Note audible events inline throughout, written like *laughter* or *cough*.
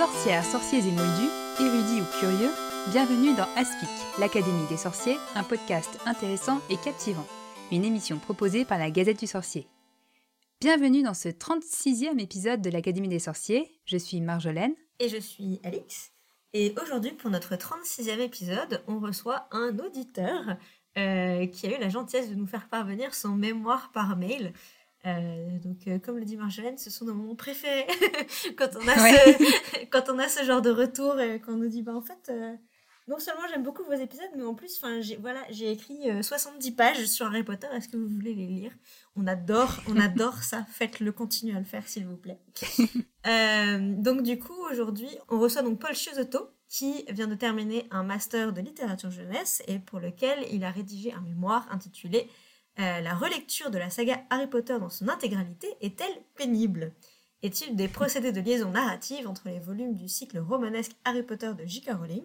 Sorcières, sorciers et moldus, érudits ou curieux, bienvenue dans Aspic, l'Académie des sorciers, un podcast intéressant et captivant, une émission proposée par la Gazette du Sorcier. Bienvenue dans ce 36e épisode de l'Académie des sorciers, je suis Marjolaine. Et je suis Alix. Et aujourd'hui, pour notre 36e épisode, on reçoit un auditeur euh, qui a eu la gentillesse de nous faire parvenir son mémoire par mail. Euh, donc, euh, comme le dit Marjolaine, ce sont nos moments préférés *laughs* quand, on a ce, *laughs* quand on a ce genre de retour et qu'on nous dit bah, en fait, non seulement j'aime beaucoup vos épisodes, mais en plus, j'ai voilà, écrit 70 pages sur Harry Potter. Est-ce que vous voulez les lire? On adore, on *laughs* adore ça. Faites-le, continuez à le faire, s'il vous plaît. donc, du coup, aujourd'hui, on reçoit donc Paul Chiosotto, qui vient de terminer un master de littérature jeunesse et pour lequel il a rédigé un mémoire intitulé euh, La relecture de la saga Harry Potter dans son intégralité est-elle pénible? Est-il des procédés de liaison narrative entre les volumes du cycle romanesque Harry Potter de J.K. Rowling?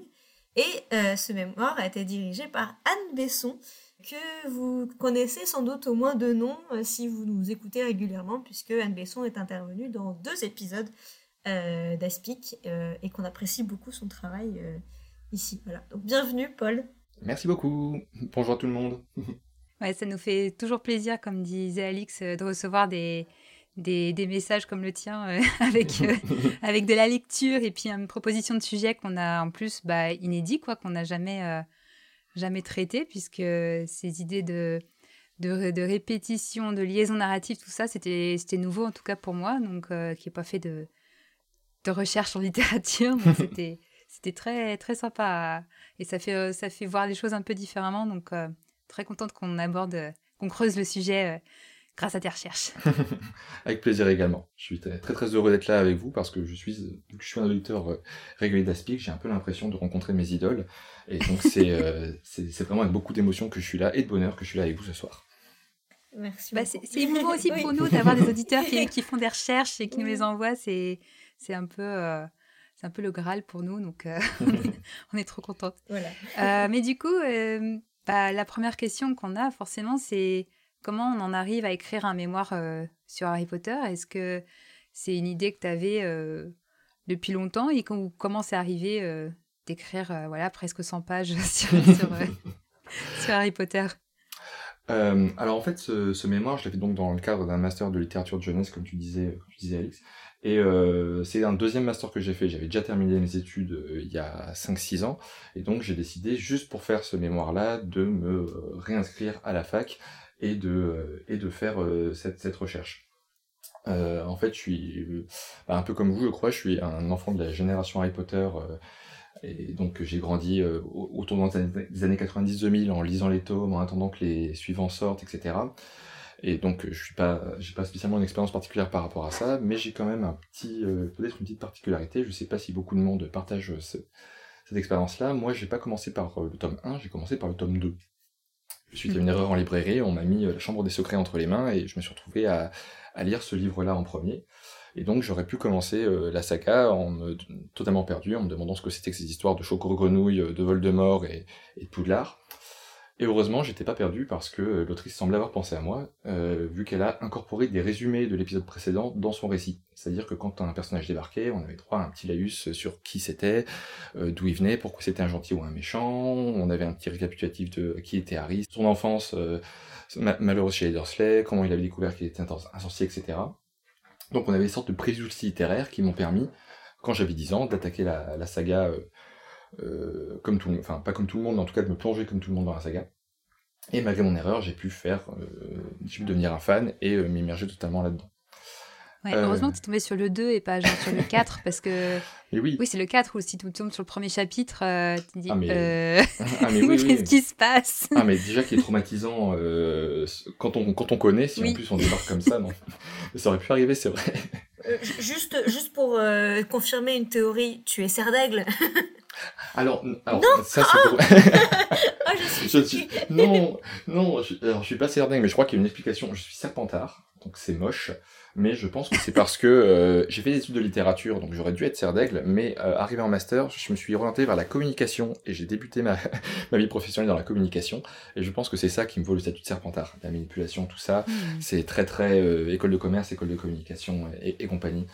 Et euh, ce mémoire a été dirigé par Anne Besson, que vous connaissez sans doute au moins de nom euh, si vous nous écoutez régulièrement, puisque Anne Besson est intervenue dans deux épisodes d'Aspic et qu'on apprécie beaucoup son travail ici. Voilà. Donc bienvenue Paul. Merci beaucoup. Bonjour à tout le monde. *laughs* ouais, ça nous fait toujours plaisir, comme disait Alix, de recevoir des, des, des, messages comme le tien *laughs* avec, *laughs* avec de la lecture et puis une proposition de sujet qu'on a en plus bah, inédit, quoi, qu'on n'a jamais, jamais traité, puisque ces idées de, de, de, répétition, de liaison narrative, tout ça, c'était nouveau en tout cas pour moi, donc qui n'est pas fait de, de recherche en *laughs* littérature. c'était très très sympa et ça fait euh, ça fait voir les choses un peu différemment. Donc euh, très contente qu'on aborde, qu'on creuse le sujet euh, grâce à tes recherches. *laughs* avec plaisir également. Je suis très très, heureux d'être là avec vous parce que je suis je suis un auditeur régulier d'Aspic, j'ai un peu l'impression de rencontrer mes idoles et donc *laughs* c'est c'est vraiment avec beaucoup d'émotion que je suis là et de bonheur que je suis là avec vous ce soir. Merci. Bah, c'est émouvant aussi pour nous d'avoir des auditeurs qui, *laughs* qui, font des recherches et qui nous les envoient. C'est c'est un peu euh, c'est un peu le Graal pour nous, donc euh, on, est, trop contente. Voilà. Euh, mais du coup, bah, la première question qu'on a forcément, c'est comment on en arrive à écrire un mémoire sur Harry Potter? Est-ce que c'est une idée que tu avais depuis longtemps et comment c'est arrivé d'écrire voilà presque 100 pages *laughs* sur, *laughs* sur, Harry Potter? Alors en fait, ce, mémoire, je l'ai fait donc dans le cadre d'un master de littérature de jeunesse, comme tu disais, comme tu disais Alex. Et euh, c'est un deuxième master que j'ai fait. J'avais déjà terminé mes études euh, il y a 5-6 ans. Et donc j'ai décidé, juste pour faire ce mémoire-là, de me euh, réinscrire à la fac et de, et de faire cette, cette recherche. en fait, je suis bah, un peu comme vous, je crois, je suis un enfant de la génération Harry Potter. et donc j'ai grandi autour des années 90-2000 en lisant les tomes, en attendant que les suivants sortent, etc. Et donc, je suis pas, j'ai pas spécialement une expérience particulière par rapport à ça, mais j'ai quand même un petit, euh, peut-être une petite particularité. Je sais pas si beaucoup de monde partage cette expérience-là. Moi, j'ai pas commencé par euh, le tome 1, j'ai commencé par le tome 2. Suite à une erreur en librairie, on m'a mis euh, la Chambre des secrets entre les mains et je me suis retrouvé à, à lire ce livre-là en premier. Et donc j'aurais pu commencer la saga en me totalement perdu, en me demandant ce que c'était que ces histoires de Choco-Grenouille, de Voldemort et, et de Poudlard. Et heureusement, j'étais pas perdu parce que euh, l'autrice semblait avoir pensé à moi, euh, vu qu'elle a incorporé des résumés de l'épisode précédent dans son récit. C'est-à-dire que quand un personnage débarquait, on avait droit à un petit laïus sur qui c'était, euh, d'où il venait, pourquoi c'était un gentil ou un méchant, on avait un petit récapitulatif de qui était Harry, son enfance malheureuse chez Dursley, comment il avait découvert qu'il était un sorcier, etc. Donc on avait des sortes de préjugés littéraires qui m'ont permis, quand j'avais 10 ans, d'attaquer la, la, saga euh, comme tout, enfin pas comme tout le monde, mais en tout cas de me plonger comme tout le monde dans la saga. Et malgré mon erreur, j'ai pu faire, euh, j'ai pu devenir un fan et euh, m'immerger totalement là-dedans. Ouais, heureusement que tu es tombé sur le 2 et pas genre sur le 4 parce que. *laughs* oui. Oui, c'est le 4 où si tu tombes sur le premier chapitre, tu te dis ah, mais... *laughs* ah, oui, *laughs* qu'est-ce qui se passe? Ah, mais déjà qui est traumatisant quand, on, quand on connaît, si en plus on débarque comme ça, non. ça aurait pu arriver, c'est vrai. juste, juste pour confirmer une théorie, tu es serre d'aigle alors, alors ça c'est oh *laughs* oh, je suis, Non, non, je, alors, je suis pas serdingue, mais je crois qu'il y a une explication. Je suis serpentard, donc c'est moche, mais je pense que c'est parce que euh, j'ai fait des études de littérature, donc j'aurais dû être serdaigle, mais euh, arrivé en master, je me suis orienté vers la communication, et j'ai débuté ma, *laughs* ma vie professionnelle dans la communication, et je pense que c'est ça qui me vaut le statut de serpentard. La manipulation, tout ça, hmm. c'est très très euh, école de commerce, école de communication et, et compagnie.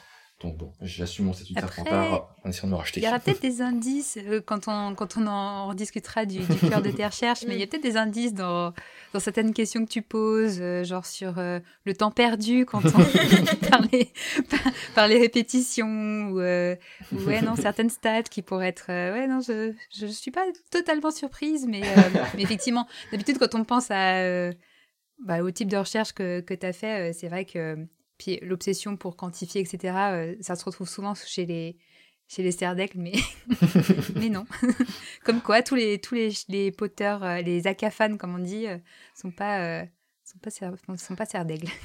Donc bon, j'assume mon statut de serpentard en essayant de me racheter. Il y aura peut-être des *laughs* indices euh, quand, on, quand on en discutera du, du cœur de tes recherches, mais il y a peut-être des indices dans, dans certaines questions que tu poses, euh, genre sur euh, le temps perdu quand on *laughs* *laughs* par, les, par, les répétitions ou, ouais, non, certaines stats qui pourraient être. ouais, non, je ne suis pas totalement surprise, mais, mais effectivement, d'habitude, quand on pense à, bah, au type de recherche que, que tu as fait, c'est vrai que puis l'obsession pour quantifier, etc., euh, ça se retrouve souvent chez les, chez les mais, *laughs* mais non. *laughs* comme quoi, tous les, tous les, les poteurs, euh, les acafans, comme on dit, euh, sont pas sont pas, sont pas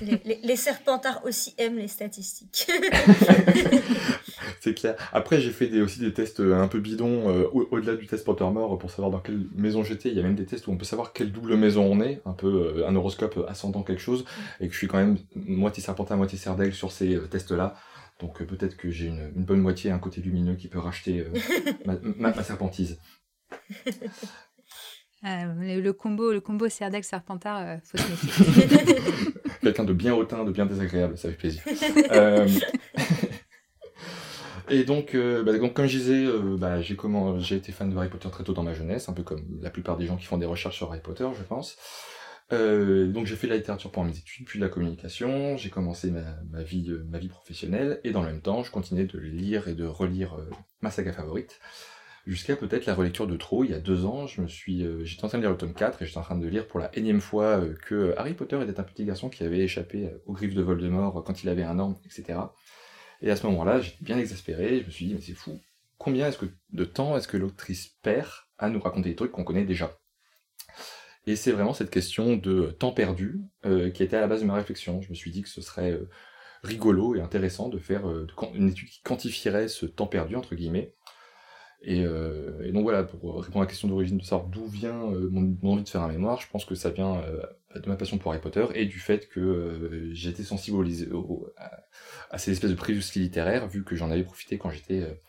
Les, les, serpentards aussi aiment les statistiques. *laughs* c'est clair. Après, j'ai fait des, aussi des tests un peu bidons euh, au-delà du test Pottermore pour savoir dans quelle maison j'étais. Il y a même des tests où on peut savoir quelle double maison on est, un peu euh, un horoscope ascendant quelque chose, mm. et que je suis quand même moitié serpentard, moitié serre sur ces euh, tests-là. Donc peut-être que j'ai une, bonne moitié, un côté lumineux qui peut racheter *laughs* ma, ma, serpentise. Euh, le, combo, le combo Cerdex Serpentard, euh, faut se méfier. *laughs* Quelqu'un de bien hautain, de bien désagréable, ça fait plaisir. *laughs* Euh, et donc, bah, donc, comme je disais, bah, j'ai comment, j'ai été fan de Harry Potter très tôt dans ma jeunesse, un peu comme la plupart des gens qui font des recherches sur Harry Potter, je pense. donc j'ai fait la littérature pendant mes études, puis de la communication, j'ai commencé ma, vie, ma vie professionnelle, et dans le même temps, je continuais de lire et de relire ma saga favorite jusqu'à peut-être la relecture de trop. Il y a deux ans, je me suis, euh, j'étais en train de lire le tome 4 et j'étais en train de lire pour la énième fois euh, que Harry Potter était un petit garçon qui avait échappé euh, aux griffes de Voldemort quand il avait un an, etc. Et à ce moment-là, j'étais bien exaspéré, je me suis dit, mais c'est fou, combien est-ce que de temps est-ce que l'autrice perd à nous raconter des trucs qu'on connaît déjà? Et c'est vraiment cette question de temps perdu qui était à la base de ma réflexion. Je me suis dit que ce serait rigolo et intéressant de faire une étude qui quantifierait ce temps perdu, entre guillemets, euh, et, donc voilà, pour répondre à la question d'origine de savoir d'où vient euh, mon, envie de faire un mémoire, je pense que ça vient euh, de ma passion pour Harry Potter et du fait que j'étais sensible à, ces espèces de préjugés littéraires, vu que j'en avais profité quand j'étais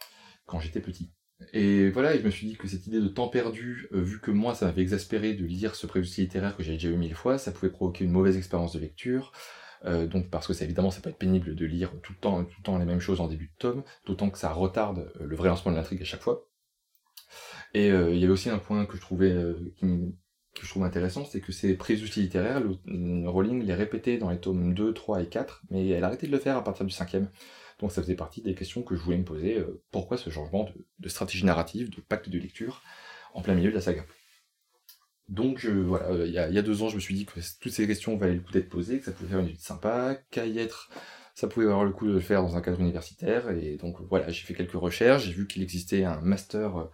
quand j'étais petit. Et voilà, et je me suis dit que cette idée de temps perdu, vu que moi ça m'avait exaspéré de lire ce préjugé littéraire que j'avais déjà eu mille fois, ça pouvait provoquer une mauvaise expérience de lecture, euh, donc parce que c'est évidemment ça peut être pénible de lire tout le temps tout le temps les mêmes choses en début de tome, d'autant que ça retarde euh, le vrai lancement de l'intrigue à chaque fois. Et euh, il y avait aussi un point que je trouvais que je trouve intéressant, c'est que ces préjugés littéraires, Rowling les répétait dans les tomes 2, 3 et 4, mais elle a arrêté de le faire à partir du cinquième. Donc ça faisait partie des questions que je voulais me poser. pourquoi ce changement de, stratégie narrative, de pacte de lecture, en plein milieu de la saga donc voilà, euh, il y, a, deux ans, je me suis dit que toutes ces questions valaient le coup d'être posées, que ça pouvait faire une étude sympa, qu'à y être, ça pouvait avoir le coup de le faire dans un cadre universitaire. Et donc voilà, j'ai fait quelques recherches, j'ai vu qu'il existait un master euh,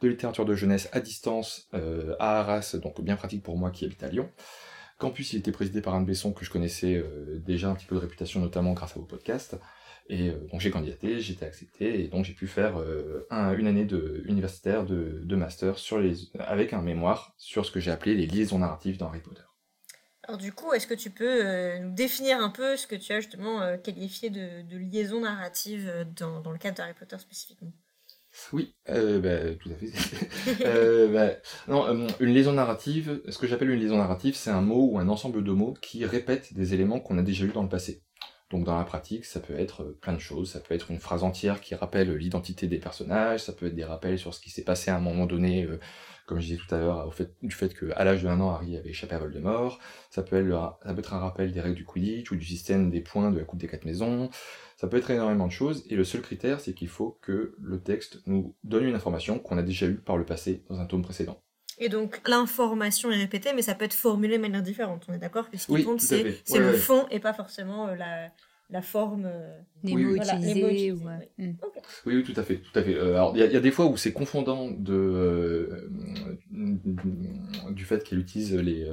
de littérature de jeunesse à distance euh, à Arras, donc bien pratique pour moi qui habite à Lyon. Campus, il était présidé par Anne Besson, que je connaissais déjà un petit peu de réputation, notamment grâce à vos podcasts. Et euh, donc j'ai candidaté, j'ai été accepté, et donc j'ai pu faire euh, une année de, universitaire de, master sur les, avec un mémoire sur ce que j'ai appelé les liaisons narratives dans Harry Potter. Alors du coup, est-ce que tu peux euh, nous définir un peu ce que tu as justement qualifié de, de, liaison narrative dans, dans le cadre d'Harry Potter spécifiquement? Oui, bah, tout à fait. *laughs* bah, non, une liaison narrative, ce que j'appelle une liaison narrative, c'est un mot ou un ensemble de mots qui répètent des éléments qu'on a déjà eu dans le passé. Donc dans la pratique, ça peut être euh, plein de choses, ça peut être une phrase entière qui rappelle l'identité des personnages, ça peut être des rappels sur ce qui s'est passé à un moment donné, euh, comme je disais tout à l'heure, au fait, du fait l'âge de un an, Harry avait échappé à Voldemort, ça peut, ça peut être un rappel des règles du Quidditch ou du système des points de la Coupe des Quatre Maisons, ça peut être énormément de choses, et le seul critère, c'est qu'il faut que le texte nous donne une information qu'on a déjà eue par le passé dans un tome précédent. Et donc l'information est répétée, mais ça peut être formulé de manière différente. On est d'accord? Que ce qui compte, c'est le fond et pas forcément euh, la, la forme. Euh, les mots utilisés. Hmm. Oui, oui, tout à fait. Tout à fait. Euh, alors, il y, a des fois où c'est confondant de, du fait qu'elle utilise *laughs* les,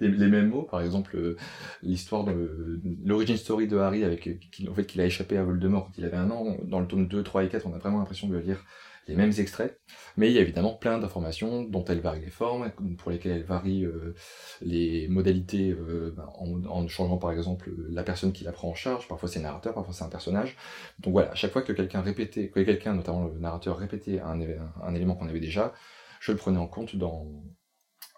les, mêmes mots. Par exemple, l'histoire de l'origine story de Harry, avec en fait, qu'il a échappé à Voldemort quand il avait un an. Dans le tome 2, 3 et 4, on a vraiment l'impression de lire les mêmes extraits, mais il y a évidemment plein d'informations dont elle varie les formes, pour lesquelles elle varie euh, les modalités euh, ben, en, changeant par exemple la personne qui la prend en charge, parfois c'est narrateur, parfois c'est un personnage. Donc voilà, à chaque fois que quelqu'un répétait, que quelqu'un, notamment le narrateur, répétait un, élément qu'on avait déjà, je le prenais en compte dans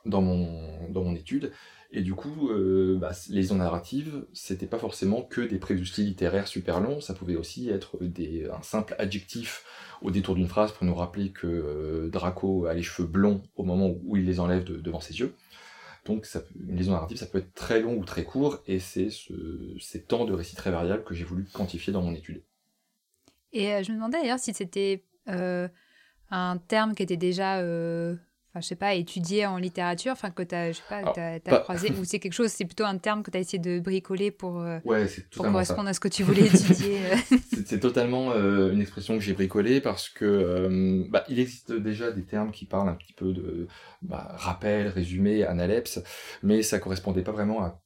mon étude, Et du coup, euh, bah, les liaisons narratives, c'était pas forcément que des prérequis littéraires super longs, ça pouvait aussi être des, un simple adjectif au détour d'une phrase pour nous rappeler que euh, Draco a les cheveux blonds au moment où il les enlève devant ses yeux. Donc une liaison narrative, ça peut être très long ou très court, et c'est ce, ces temps de récit très variables que j'ai voulu quantifier dans mon étude. Et euh, je me demandais d'ailleurs si c'était un terme qui était déjà enfin, je sais pas, étudié en littérature, enfin, que tu as, je sais pas, as, croisé, ou c'est quelque chose, c'est plutôt un terme que tu as essayé de bricoler pour, euh, pour correspondre à ce que tu voulais étudier euh. *laughs* C'est totalement euh, une expression que j'ai bricolée parce que bah, il existe déjà des termes qui parlent un petit peu de bah, rappel, résumé, analepse, mais ça correspondait pas vraiment à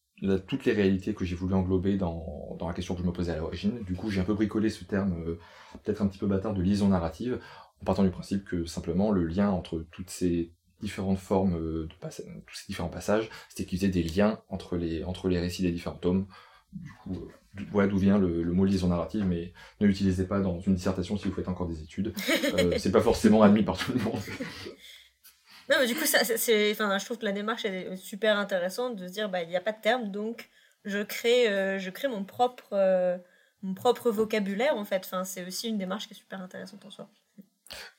toutes les réalités que j'ai voulu englober dans, dans, la question que je me posais à l'origine. Du coup, j'ai un peu bricolé ce terme, peut-être un petit peu bâtard, de liaison narrative, en partant du principe que simplement le lien entre toutes ces différentes formes euh, de passage, tous ces différents passages, c'était qu'ils faisaient des liens entre les, entre les récits des différents tomes. Du coup, euh, voilà d'où vient le, mot liaison narrative, mais ne l'utilisez pas dans une dissertation si vous faites encore des études. Euh, *laughs* c'est pas forcément admis par tout le monde. *laughs* Non, mais du coup, ça, c'est, enfin, je trouve que la démarche est super intéressante de se dire, bah, il n'y a pas de terme, donc je crée, je crée mon propre, mon propre vocabulaire, en fait. Enfin, c'est aussi une démarche qui est super intéressante en soi.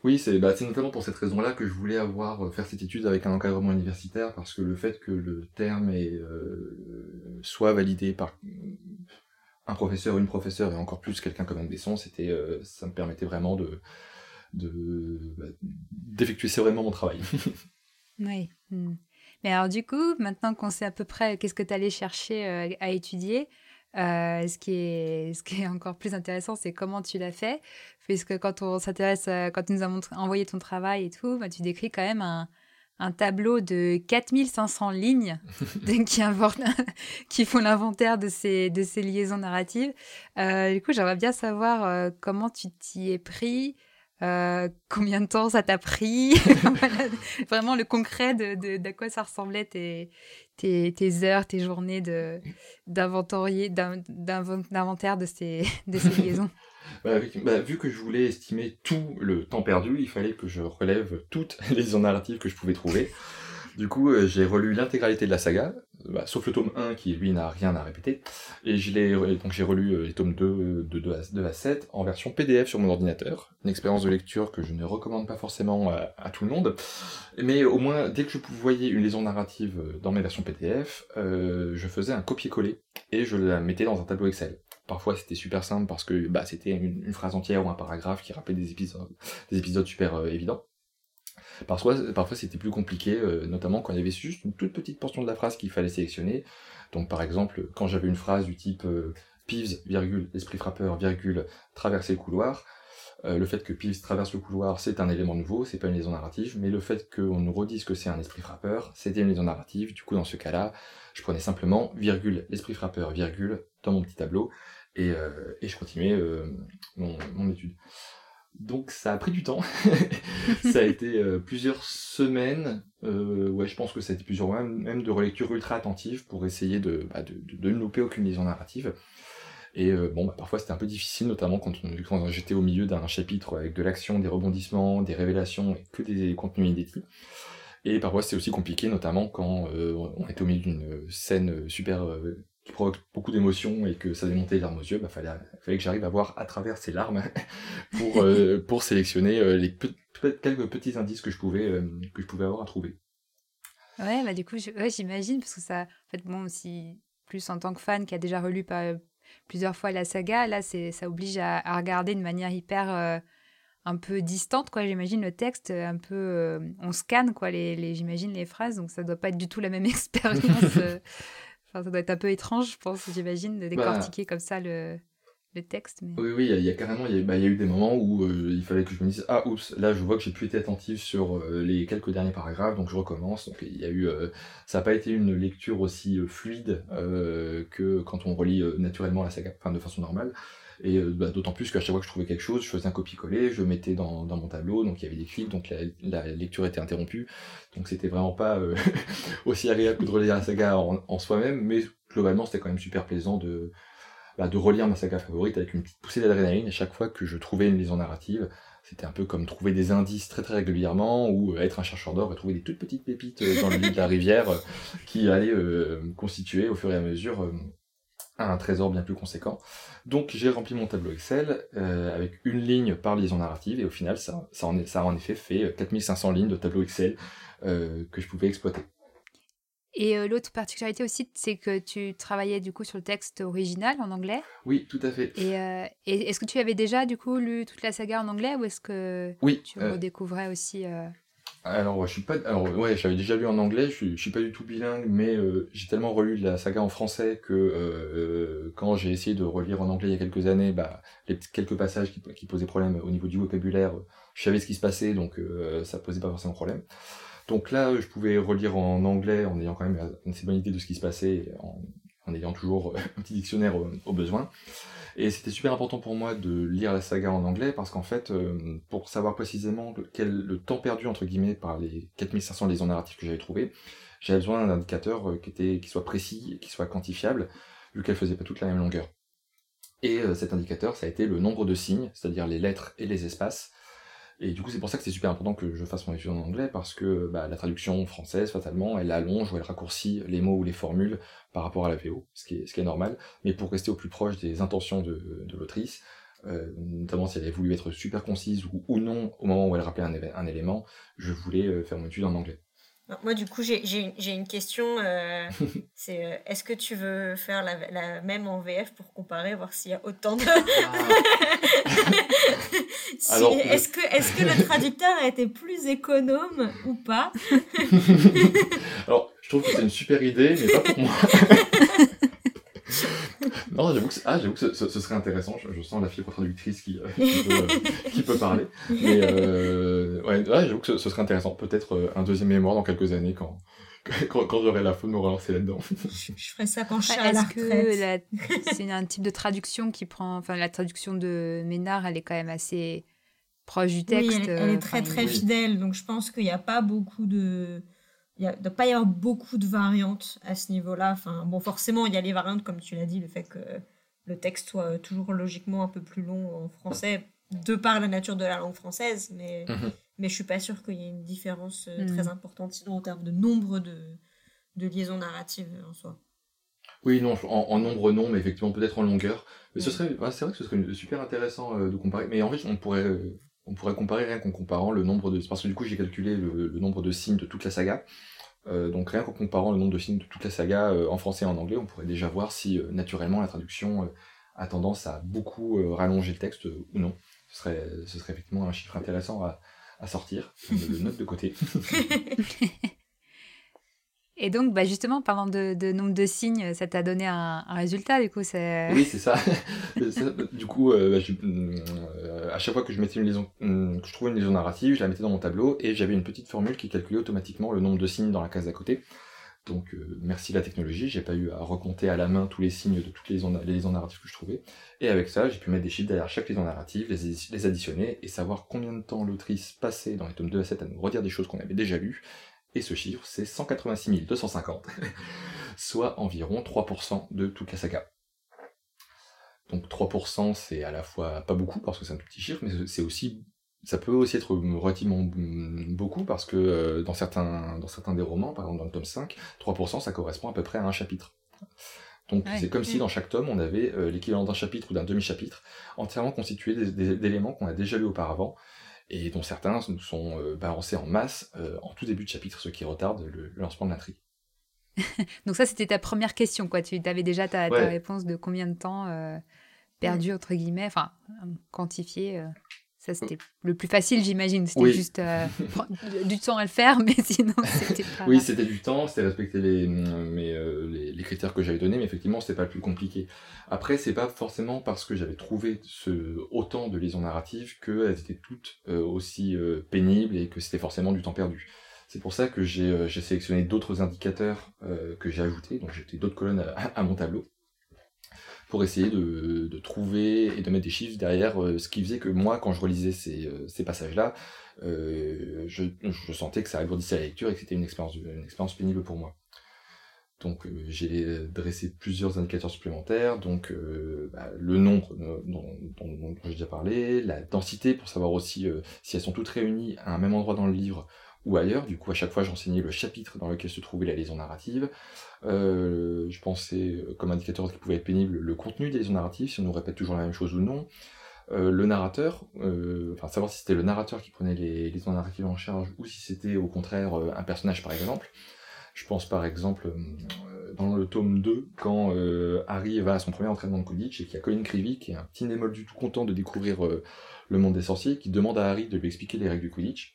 Oui, bah, c'est notamment pour cette raison-là que je voulais avoir euh, faire cette étude avec un encadrement universitaire, parce que le fait que le terme euh, soit validé par un professeur, une professeure, et encore plus quelqu'un comme Anne c'était, euh, ça me permettait vraiment de, bah, d'effectuer sereinement mon travail. *laughs* oui. Hmm. Mais alors du coup, maintenant qu'on sait à peu près qu'est-ce que tu allais chercher à étudier, euh, ce, qui est, ce qui est encore plus intéressant, c'est comment tu l'as fait. Puisque quand on s'intéresse, quand tu nous as envoyé ton travail et tout, bah, tu décris quand même un, un tableau de 4500 lignes *laughs* qui, qui, font l'inventaire de ces, de ces liaisons narratives. Euh, du coup, j'aimerais bien savoir euh, comment tu t'y es pris, euh, combien de temps ça t'a pris *laughs* Vraiment le concret de, de, de, quoi ça ressemblait tes, tes, heures, tes journées d'inventaire de ces, de ces liaisons? *laughs* Bah, bah, vu que je voulais estimer tout le temps perdu, il fallait que je relève toutes *laughs* les liaisons narratives que je pouvais trouver. Du coup, euh, j'ai relu l'intégralité de la saga, bah, sauf le tome 1 qui lui n'a rien à répéter. Et donc j'ai relu euh, les tomes 2 de 2 à, 7 en version PDF sur mon ordinateur. Une expérience de lecture que je ne recommande pas forcément à, tout le monde. Mais au moins, dès que je voyais une liaison narrative euh, dans mes versions PDF, je faisais un copier-coller et je la mettais dans un tableau Excel. Parfois c'était super simple parce que bah, c'était une, phrase entière ou un paragraphe qui rappelait des épisodes super évidents. Parfois, parfois c'était plus compliqué, euh, notamment quand il y avait juste une toute petite portion de la phrase qu'il fallait sélectionner. Donc par exemple, quand j'avais une phrase du type euh, Peeves, virgule, esprit frappeur, virgule, traverser le couloir, euh, le fait que Peeves traverse le couloir, c'est un élément nouveau, c'est pas une liaison narrative, mais le fait qu'on nous redise que c'est un esprit frappeur, c'était une liaison narrative, du coup dans ce cas-là, je prenais simplement virgule, l'esprit frappeur, virgule, dans mon petit tableau, et, je continuais mon étude. Donc ça a pris du temps. *laughs* ça a été euh, plusieurs semaines. Euh, ouais, je pense que ça a été plusieurs mois, même de relecture ultra attentive pour essayer de, bah, de, ne louper aucune liaison narrative. Et euh, bon, bah, parfois c'était un peu difficile, notamment quand, j'étais au milieu d'un chapitre avec de l'action, des rebondissements, des révélations et que des contenus inédits. Et parfois c'était aussi compliqué, notamment quand on était au milieu d'une scène super qui provoque beaucoup d'émotions et que ça démontait les larmes aux yeux, bah fallait, fallait que j'arrive à voir à travers ces larmes *laughs* pour euh, *laughs* pour sélectionner euh, les quelques petits indices que je pouvais euh, que je pouvais avoir à trouver. Ouais, bah du coup, j'imagine parce que ça, en fait, bon, si plus en tant que fan qui a déjà relu pas, plusieurs fois la saga, là, c'est ça oblige à, à, regarder de manière hyper un peu distante, quoi. J'imagine le texte un peu, on scanne quoi, les, les j'imagine les phrases, donc ça doit pas être du tout la même *laughs* expérience ça doit être un peu étrange, je pense, j'imagine, de bah, décortiquer comme ça le, le texte. Oui, oui, il y, a carrément, il y, bah, y, a eu des moments où euh, il fallait que je me dise ah oups, là je vois que j'ai plus été attentif sur euh, les quelques derniers paragraphes, donc je recommence. Donc il y a eu, euh, ça n'a pas été une lecture aussi fluide que quand on relit naturellement la saga, enfin de façon normale. Et euh, bah, d'autant plus qu'à chaque fois que je trouvais quelque chose, je faisais un copier-coller, je mettais dans, mon tableau, donc il y avait des clics, donc la, lecture était interrompue. Donc c'était vraiment pas euh, *laughs* aussi agréable que de relire la saga en, soi-même, mais globalement c'était quand même super plaisant de, bah, de relire ma saga favorite avec une petite poussée d'adrénaline à chaque fois que je trouvais une liaison narrative. C'était un peu comme trouver des indices très très régulièrement ou être un chercheur d'or et trouver des toutes petites pépites dans le lit de la rivière qui allaient constituer au fur et à mesure un trésor bien plus conséquent. Donc j'ai rempli mon tableau Excel avec une ligne par liaison narrative et au final ça, ça, en, ça a en effet fait 4500 lignes de tableau Excel que je pouvais exploiter. Et euh, l'autre particularité aussi, c'est que tu travaillais du coup sur le texte original en anglais? Oui, tout à fait. Et, euh, est-ce que tu avais déjà du coup lu toute la saga en anglais ou est-ce que oui, tu euh, redécouvrais aussi Alors, je suis pas. Alors, ouais, j'avais déjà lu en anglais. Je suis, suis pas du tout bilingue, mais j'ai tellement relu la saga en français que quand j'ai essayé de relire en anglais il y a quelques années, bah, les quelques passages qui, posaient problème au niveau du vocabulaire, je savais ce qui se passait, donc ça posait pas forcément problème. Donc là, je pouvais relire en anglais en ayant quand même une assez bonne idée de ce qui se passait, ayant toujours *laughs* un petit dictionnaire au, besoin. Et c'était super important pour moi de lire la saga en anglais parce qu'en fait, euh, pour savoir précisément quel le temps perdu entre guillemets par les 4500 liaisons narratives que j'avais trouvées, j'avais besoin d'un indicateur euh, qui était qui soit précis, qui soit quantifiable, vu qu'elle faisait pas toute la même longueur. Et euh, cet indicateur, ça a été le nombre de signes, c'est-à-dire les lettres et les espaces, et du coup, c'est pour ça que c'est super important que je fasse mon étude en anglais, parce que bah, la traduction française, fatalement, elle allonge ou elle raccourcit les mots ou les formules par rapport à la VO, ce qui est, ce qui est normal. Mais pour rester au plus proche des intentions de, de l'autrice, euh, notamment si elle avait voulu être super concise ou, non au moment où elle rappelait un, un élément, je voulais euh, faire mon étude en anglais. Moi, du coup, j'ai une question. Euh, *laughs* c'est euh, est-ce que tu veux faire la, la, même en VF pour comparer, voir s'il y a autant de. Ah. *laughs* est-ce que, est que le *laughs* traducteur a été plus économe ou pas Alors, je trouve que c'est une super idée, mais pas pour moi. Non, j'avoue que, ah, que ce, ce, serait intéressant. Je, sens la fibre traductrice qui, euh, qui, peut, euh, qui, peut, parler. Mais euh, ouais, j'avoue que ce, serait intéressant. Peut-être euh, un deuxième mémoire dans quelques années quand, *laughs* quand, quand j'aurai la faute de me relancer là-dedans. Je, ferai ça quand je serai à la retraite. que *laughs* c'est un type de traduction qui prend... Enfin, la traduction de Ménard, elle est quand même assez proche du texte. Oui, elle, est très très fidèle. Donc je pense qu'il n'y a pas beaucoup de il ne doit pas y avoir beaucoup de variantes à ce niveau-là. Enfin, bon, forcément, il y a les variantes, comme tu l'as dit, le fait que le texte soit toujours logiquement un peu plus long en français, de par la nature de la langue française, mais, mhm. mais je suis pas sûre qu'il y ait une différence euh, très mhm. importante, sinon en termes de nombre de, de liaisons narratives en soi. Oui, non, en, nombre non, mais effectivement peut-être en longueur. Mais ce serait, c'est vrai que ce serait super intéressant euh, de comparer. Mais en fait, on pourrait, on pourrait comparer rien qu'en comparant le nombre de... Parce que du coup, j'ai calculé le, nombre de signes de toute la saga. Euh, donc rien qu'en comparant le nombre de signes de toute la saga euh, en français et en anglais, on pourrait déjà voir si euh, naturellement la traduction a tendance à beaucoup rallonger le texte ou non. Ce serait, ce serait effectivement un chiffre intéressant à, à sortir. Je le note de côté. *laughs* *laughs* Et donc, bah justement, parlant de, de, nombre de signes, ça t'a donné un, résultat, du coup c'est... Oui, *laughs* c'est ça. du coup, euh, bah, euh, à chaque fois que je mettais une liaison, hum, que je trouvais une liaison narrative, je la mettais dans mon tableau et j'avais une petite formule qui calculait automatiquement le nombre de signes dans la case d'à côté. Donc, euh, merci la technologie, j'ai pas eu à recompter à la main tous les signes de toutes les liaisons, les liaisons narratives que je trouvais. Et avec ça, j'ai pu mettre des chiffres derrière chaque liaison narrative, les, les additionner et savoir combien de temps l'autrice passait dans les tomes 2 à 7 à nous redire des choses qu'on avait déjà lues et ce chiffre, c'est 186 250, *laughs* soit environ 3% de toute la saga. Donc 3%, c'est à la fois pas beaucoup, parce que c'est un tout petit chiffre, mais c'est aussi ça peut aussi être relativement beaucoup parce que euh, dans certains, dans certains des romans, par exemple dans le tome 5, 3% ça correspond à peu près à un chapitre. Donc c'est comme si dans chaque tome on avait euh, l'équivalent d'un chapitre ou d'un demi-chapitre entièrement constitué d'éléments qu'on a déjà lus auparavant et dont certains sont euh, balancés en masse euh, en tout début de chapitre, ce qui retarde le, lancement de l'intrigue. *laughs* Donc ça, c'était ta première question, quoi. Tu avais déjà ta, réponse de combien de temps euh, perdu, entre guillemets, enfin, quantifié. Ça, c'était le plus facile, j'imagine. C'était juste euh, *laughs* du temps à le faire, mais sinon, c'était pas. oui, c'était du temps, c'était respecter les, mais, euh, les, critères que j'avais donnés, mais effectivement, c'était pas le plus compliqué. Après, c'est pas forcément parce que j'avais trouvé ce, autant de liaisons narratives qu'elles étaient toutes euh, aussi pénibles et que c'était forcément du temps perdu. C'est pour ça que j'ai sélectionné d'autres indicateurs que j'ai ajoutés, donc j'ai d'autres colonnes à mon tableau pour essayer de, trouver et de mettre des chiffres derrière euh, ce qui faisait que moi, quand je relisais ces, euh, passages-là, euh, je, sentais que ça alourdissait la lecture et que c'était une expérience, pénible pour moi. Donc j'ai dressé plusieurs indicateurs supplémentaires, donc bah, le nombre dont j'ai déjà parlé, la densité pour savoir aussi si elles sont toutes réunies à un même endroit dans le livre ou ailleurs. Du coup, à chaque fois, j'enseignais le chapitre dans lequel se trouvait la liaison narrative. Euh, je pensais, euh, comme indicateur qui pouvait être pénible, le contenu des liaisons narratives, si on nous répète toujours la même chose ou non. Euh, le narrateur, enfin savoir si c'était le narrateur qui prenait les, liaisons narratives en charge ou si c'était au contraire un personnage par exemple. Je pense par exemple dans le tome 2, quand Harry va à son premier entraînement de Quidditch et qu'il y a Colin Creevy qui est un petit némol du tout content de découvrir le monde des sorciers, qui demande à Harry de lui expliquer les règles du Quidditch.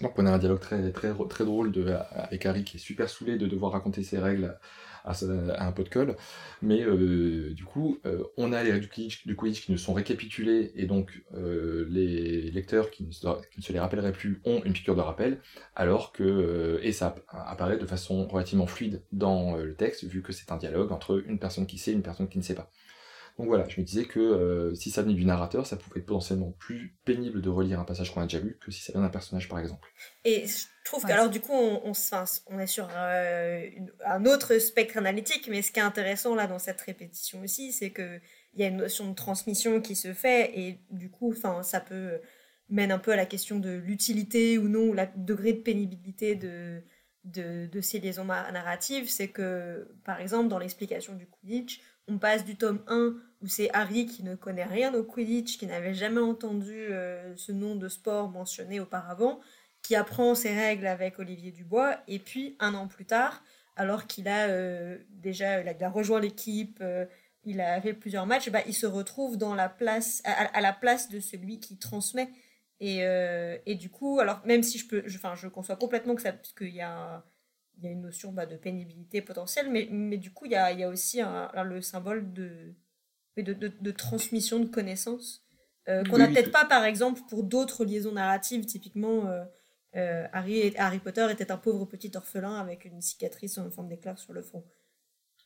Donc on a un dialogue très, très, très drôle avec Harry qui est super saoulé de devoir raconter ses règles à, un pot de colle. Mais euh, du coup, euh, on a les règles du Quidditch, qui ne sont récapitulées et donc euh, les lecteurs qui ne, se, qui ne, se, les rappelleraient plus ont une piqûre de rappel, alors que, et ça apparaît de façon relativement fluide dans le texte, vu que c'est un dialogue entre une personne qui sait et une personne qui ne sait pas. Donc voilà, je me disais que euh, si ça venait du narrateur, ça pouvait être potentiellement plus pénible de relire un passage qu'on a déjà lu que si ça vient d'un personnage par exemple. Et je trouve que qu'alors du coup on, on, est sur euh, un autre spectre analytique, mais ce qui est intéressant là dans cette répétition aussi, c'est qu'il y a une notion de transmission qui se fait et du coup ça peut mène un peu à la question de l'utilité ou non, ou le degré de pénibilité de, de, de ces liaisons narratives, c'est que, par exemple, dans l'explication du Quidditch, on passe du tome 1 où c'est Harry qui ne connaît rien au Quidditch, qui n'avait jamais entendu euh, ce nom de sport mentionné auparavant, qui apprend ses règles avec Olivier Dubois, et puis un an plus tard, alors qu'il a euh, déjà il a, rejoint l'équipe, euh, il a fait plusieurs matchs, bah, il se retrouve à, la place de celui qui transmet. Et, du coup, alors même si je peux, je, je conçois complètement que ça, qu'il y a il y a une notion bah, de pénibilité potentielle, mais, mais du coup, il y a, y a aussi un, le symbole de, de, de, de, transmission de connaissances, euh, qu'on n'a peut-être pas, par exemple, pour d'autres liaisons narratives. Typiquement, euh, euh, Harry, Harry Potter était un pauvre petit orphelin avec une cicatrice en forme d'éclair sur le front.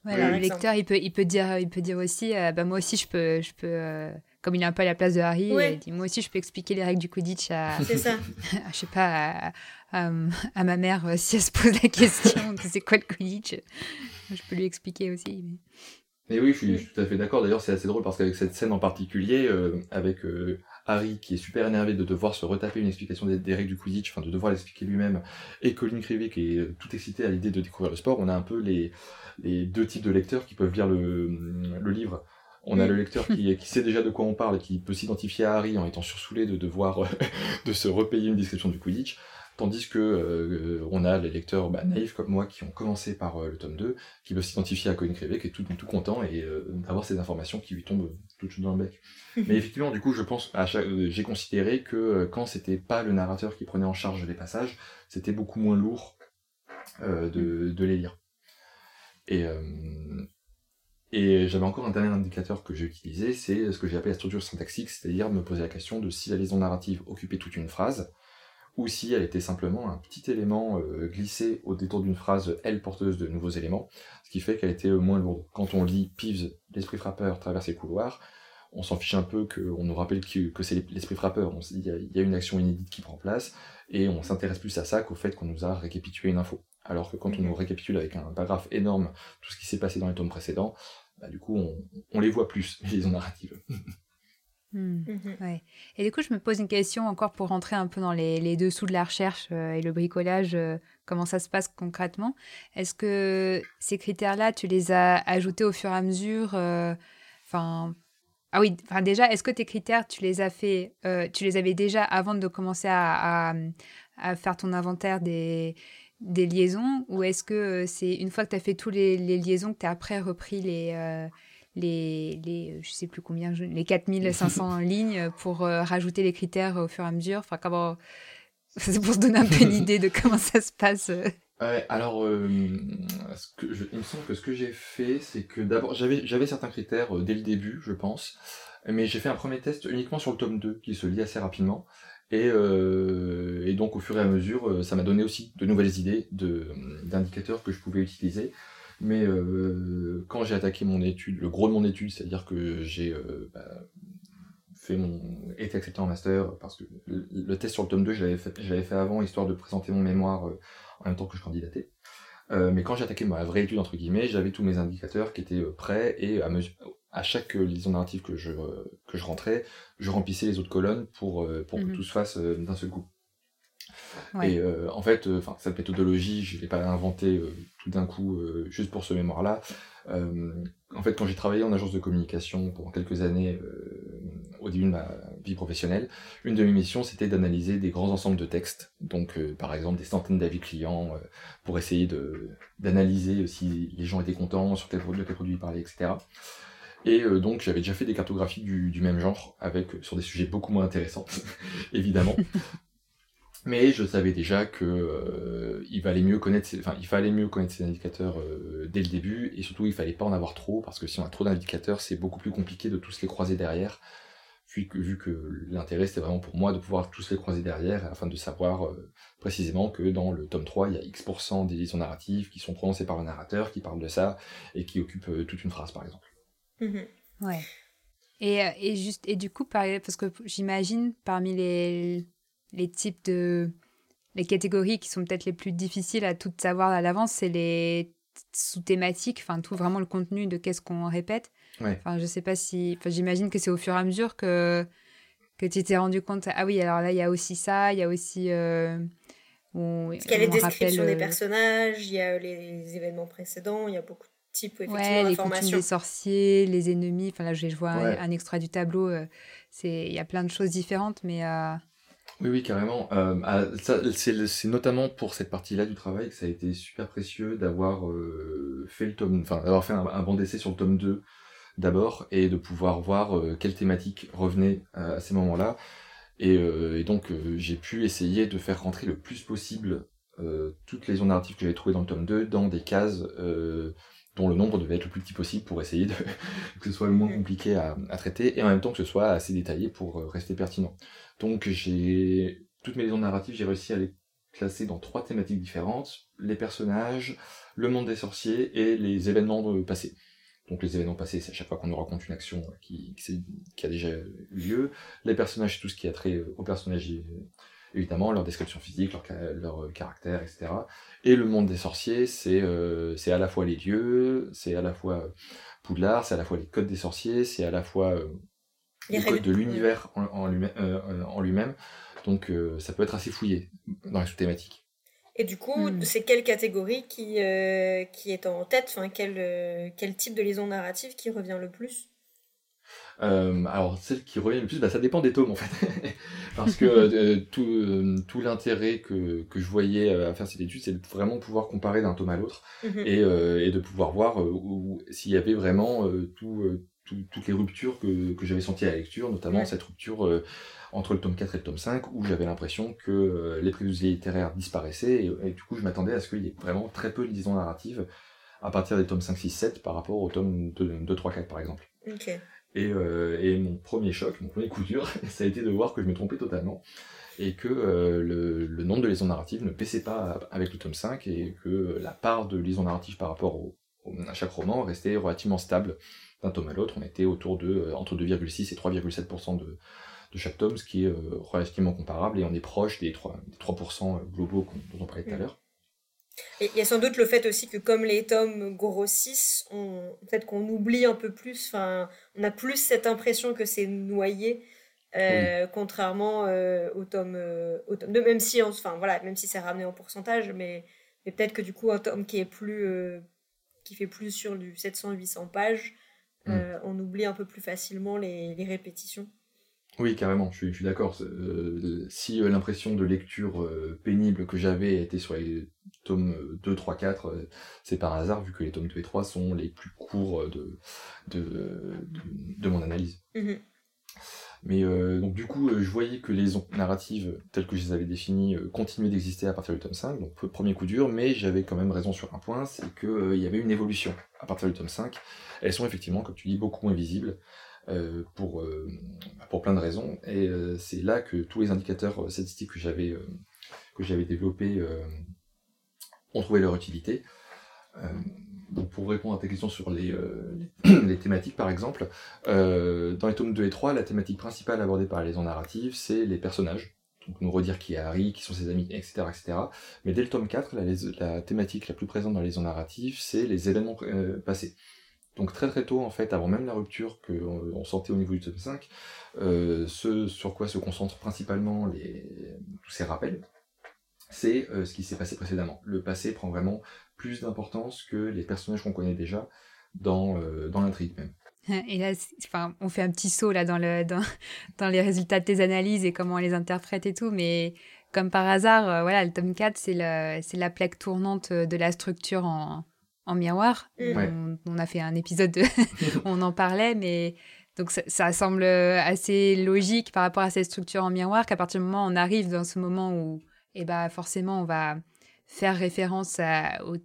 Voilà, le lecteur, il peut, il peut, dire, il peut dire aussi, bah, moi aussi, je peux, je peux comme il est un peu à la place de Harry, il dit moi aussi je peux expliquer les règles du Quidditch à, ça. *laughs* je sais pas, à, ma mère euh, si elle se pose la question de c'est quoi le Quidditch, je peux lui expliquer aussi. Mais, oui, je suis, tout à fait d'accord. D'ailleurs, c'est assez drôle parce qu'avec cette scène en particulier, euh, avec euh, Harry qui est super énervé de devoir se retaper une explication des, règles du Quidditch, enfin de devoir l'expliquer lui-même, et Colin Creevy qui est tout excité à l'idée de découvrir le sport, on a un peu les, les deux types de lecteurs qui peuvent lire le, le livre on a le lecteur qui, qui, sait déjà de quoi on parle et qui peut s'identifier à Harry en étant sursoulé de devoir *laughs* de se repayer une description du Quidditch, tandis que euh, on a les lecteurs bah, naïfs comme moi qui ont commencé par euh, le tome 2, qui peuvent s'identifier à Colin Creevy, qui est tout, tout content et euh, d'avoir ces informations qui lui tombent tout dans le bec. *laughs* Mais effectivement, du coup, je pense, j'ai considéré que quand c'était pas le narrateur qui prenait en charge les passages, c'était beaucoup moins lourd de, de, les lire. Et, et j'avais encore un dernier indicateur que j'ai utilisé, c'est ce que j'ai appelé la structure syntaxique, c'est-à-dire me poser la question de si la liaison narrative occupait toute une phrase, ou si elle était simplement un petit élément euh, glissé au détour d'une phrase, elle porteuse de nouveaux éléments, ce qui fait qu'elle était moins lourde. Quand on lit Peeves, l'esprit frappeur, traverse les couloirs, on s'en fiche un peu qu'on nous rappelle que, c'est l'esprit frappeur, il y, a une action inédite qui prend place, et on s'intéresse plus à ça qu'au fait qu'on nous a récapitulé une info. Alors que quand on nous récapitule avec un paragraphe énorme tout ce qui s'est passé dans les tomes précédents, bah, du coup, on, les voit plus, *laughs* les liaisons narratives. Hmm, mhm. Et du coup, je me pose une question encore pour rentrer un peu dans les, dessous de la recherche euh, et le bricolage, euh, comment ça se passe concrètement. Est-ce que ces critères-là, tu les as ajoutés au fur et à mesure euh, Enfin, ah oui, enfin déjà, est-ce que tes critères, tu les as fait, tu les avais déjà avant de commencer à faire ton inventaire des, des liaisons ou est-ce que c'est une fois que tu as fait tous les, liaisons que tu as après repris les, les, les, euh, je sais plus combien, les 4500 *laughs* lignes pour rajouter les critères au fur et à mesure Enfin, comment. *laughs* C'est pour se donner un peu une idée de comment ça se passe. *laughs* alors, ce que il me semble que ce que j'ai fait, c'est que d'abord, j'avais, certains critères dès le début, je pense, mais j'ai fait un premier test uniquement sur le tome 2, qui se lit assez rapidement. Et, euh, et, donc au fur et à mesure, euh, ça m'a donné aussi de nouvelles idées d'indicateurs que je pouvais utiliser. Mais euh, quand j'ai attaqué mon étude, le gros de mon étude, c'est-à-dire que j'ai euh, bah, fait mon été accepté en master, parce que le, test sur le tome 2, je l'avais fait, fait, avant, histoire de présenter mon mémoire euh, en même temps que je candidatais. mais quand j'ai attaqué ma vraie étude, entre guillemets, j'avais tous mes indicateurs qui étaient prêts, et à, à chaque liaison narrative que je, que je rentrais, je remplissais les autres colonnes pour, pour que mhm. tout se fasse d'un seul coup. Et en fait, cette méthodologie, je ne l'ai pas inventée tout d'un coup juste pour ce mémoire-là. en fait, quand j'ai travaillé en agence de communication pendant quelques années au début de ma vie professionnelle, une de mes missions, c'était d'analyser des grands ensembles de textes, donc par exemple des centaines d'avis clients, pour essayer d'analyser si les gens étaient contents, sur quel, de quel produit ils parlaient, etc. Et donc j'avais déjà fait des cartographies du, du, même genre, avec sur des sujets beaucoup moins intéressants, *laughs* évidemment. Mais je savais déjà que euh, il valait mieux connaître, enfin, il fallait mieux connaître ces indicateurs euh, dès le début, et surtout il fallait pas en avoir trop, parce que si on a trop d'indicateurs, c'est beaucoup plus compliqué de tous les croiser derrière. Vu que, vu que l'intérêt c'était vraiment pour moi de pouvoir tous les croiser derrière, afin de savoir euh, précisément que dans le tome 3, il y a X% des liaisons narratives qui sont prononcées par le narrateur, qui parlent de ça, et qui occupent toute une phrase par exemple. Mm-hmm. Ouais. Et, et, juste, et du coup, parce que j'imagine parmi les les types de. Les catégories qui sont peut-être les plus difficiles à tout savoir à l'avance, c'est les sous-thématiques, enfin tout vraiment le contenu de qu'est-ce qu'on répète. Enfin, je sais pas si. Enfin, j'imagine que c'est au fur et à mesure que, que tu t'es rendu compte. Ah oui, alors là, il y a aussi ça, il y a aussi. Euh, Parce qu'il y a les descriptions des euh, personnages, il y a les événements précédents, il y a beaucoup de types ouais, les coutumes des sorciers, les ennemis. Enfin là, je, vois un, extrait du tableau. Euh, c'est il y a plein de choses différentes, mais. Oui, oui, carrément. Euh, ah, c'est notamment pour cette partie-là du travail que ça a été super précieux d'avoir euh, fait le tome, enfin d'avoir fait un, un banc d'essai sur le tome 2 d'abord et de pouvoir voir euh, quelles thématiques revenaient à ces moments-là. Et, et, donc j'ai pu essayer de faire rentrer le plus possible toutes les zones narratives que j'avais trouvées dans le tome 2 dans des cases dont le nombre devait être le plus petit possible pour essayer de, *laughs* que ce soit le moins compliqué à, à, traiter et en même temps que ce soit assez détaillé pour rester pertinent. Donc j'ai toutes mes liaisons narratives, j'ai réussi à les classer dans trois thématiques différentes les personnages, le monde des sorciers et les événements passés. Donc les événements passés, c'est à chaque fois qu'on nous raconte une action qui, qui, a déjà eu lieu. Les personnages, tout ce qui a trait aux personnages, évidemment, leur description physique, leur, caractère, etc. Et le monde des sorciers, c'est euh, à la fois les lieux, c'est à la fois Poudlard, c'est à la fois les codes des sorciers, c'est à la fois euh, de l'univers en, euh, en lui-même. Donc euh, ça peut être assez fouillé dans les sous-thématiques. Et du coup, hmm. c'est quelle catégorie qui, euh, qui est en tête enfin, quel, quel type de liaison narrative qui revient le plus? Alors, celle qui revient le plus, bah, ça dépend des tomes en fait. *laughs* Parce que *laughs* tout, tout l'intérêt que, que, je voyais à faire cette étude, c'est de vraiment pouvoir comparer d'un tome à l'autre mhm. et, et, de pouvoir voir s'il y avait vraiment tout, toutes les ruptures que, que j'avais senties à la lecture, notamment cette rupture euh, entre le tome 4 et le tome 5, où j'avais l'impression que euh, les préjugés littéraires disparaissaient, et, du coup je m'attendais à ce qu'il y ait vraiment très peu de liaisons narratives à partir des tomes 5, 6, 7 par rapport au tome 2, 3, 4 par exemple. Et, euh, et, mon premier choc, mon premier coup dur, *laughs* ça a été de voir que je me trompais totalement, et que le, le, nombre de liaisons narratives ne baissait pas avec le tome 5, et que la part de liaisons narratives par rapport au, à chaque roman restait relativement stable d'un tome à l'autre, on était autour de euh, entre 2,6 et 3,7% de, de chaque tome, ce qui est euh, relativement comparable, et on est proche des 3%, des 3 globaux dont on parlait tout à mm. l'heure. Il y a sans doute le fait aussi que comme les tomes grossissent, on, peut-être qu'on oublie un peu plus, enfin, on a plus cette impression que c'est noyé, euh, contrairement au, tome, au tome 2, même si, enfin, voilà, même si c'est ramené en pourcentage, mais, mais peut-être que du coup, un tome qui est plus, qui fait plus sur du 700-800 pages, Mm. Euh, on oublie un peu plus facilement les, répétitions. Oui, carrément, je suis, d'accord. Euh, si euh, l'impression de lecture pénible que j'avais était sur les tomes 2, 3, 4, c'est par hasard, vu que les tomes 2 et 3 sont les plus courts de, de, mon analyse. Mm-hmm. Mais euh, donc du coup, euh, je voyais que les narratives telles que je les avais définies euh, continuaient d'exister à partir du tome 5, donc premier coup dur, mais j'avais quand même raison sur un point, c'est qu'il y avait une évolution à partir du tome 5. Elles sont effectivement, comme tu dis, beaucoup moins visibles. pour, pour plein de raisons. Et c'est là que tous les indicateurs statistiques que j'avais que j'avais développés ont trouvé leur utilité. Donc pour répondre à ta question sur les, euh, les *clears throat* thématiques par exemple, euh, dans les tomes 2 et 3, la thématique principale abordée par les liaisons narratives, c'est les personnages. donc nous redire qui est Harry, qui sont ses amis, etc. etc. Mais dès le tome 4, la, thématique la plus présente dans les liaisons narratives, c'est les événements passés. Donc très très tôt, en fait, avant même la rupture qu'on on sentait au niveau du tome 5, ce sur quoi se concentrent principalement les, tous ces rappels, c'est ce qui s'est passé précédemment. Le passé prend vraiment plus d'importance que les personnages qu'on connaît déjà dans, dans l'intrigue même. *laughs* Et là, enfin, on fait un petit saut là dans, le, dans, *laughs* dans, les résultats de tes analyses et comment on les interprète et tout, mais comme par hasard, euh, voilà, le tome 4, c'est la plaque tournante de la structure en, en miroir. Mm. On, a fait un épisode, où *laughs* on en parlait, mais donc ça, semble assez logique par rapport à cette structure en miroir qu'à partir du moment où on arrive dans ce moment où, eh ben, forcément, on va faire référence à, au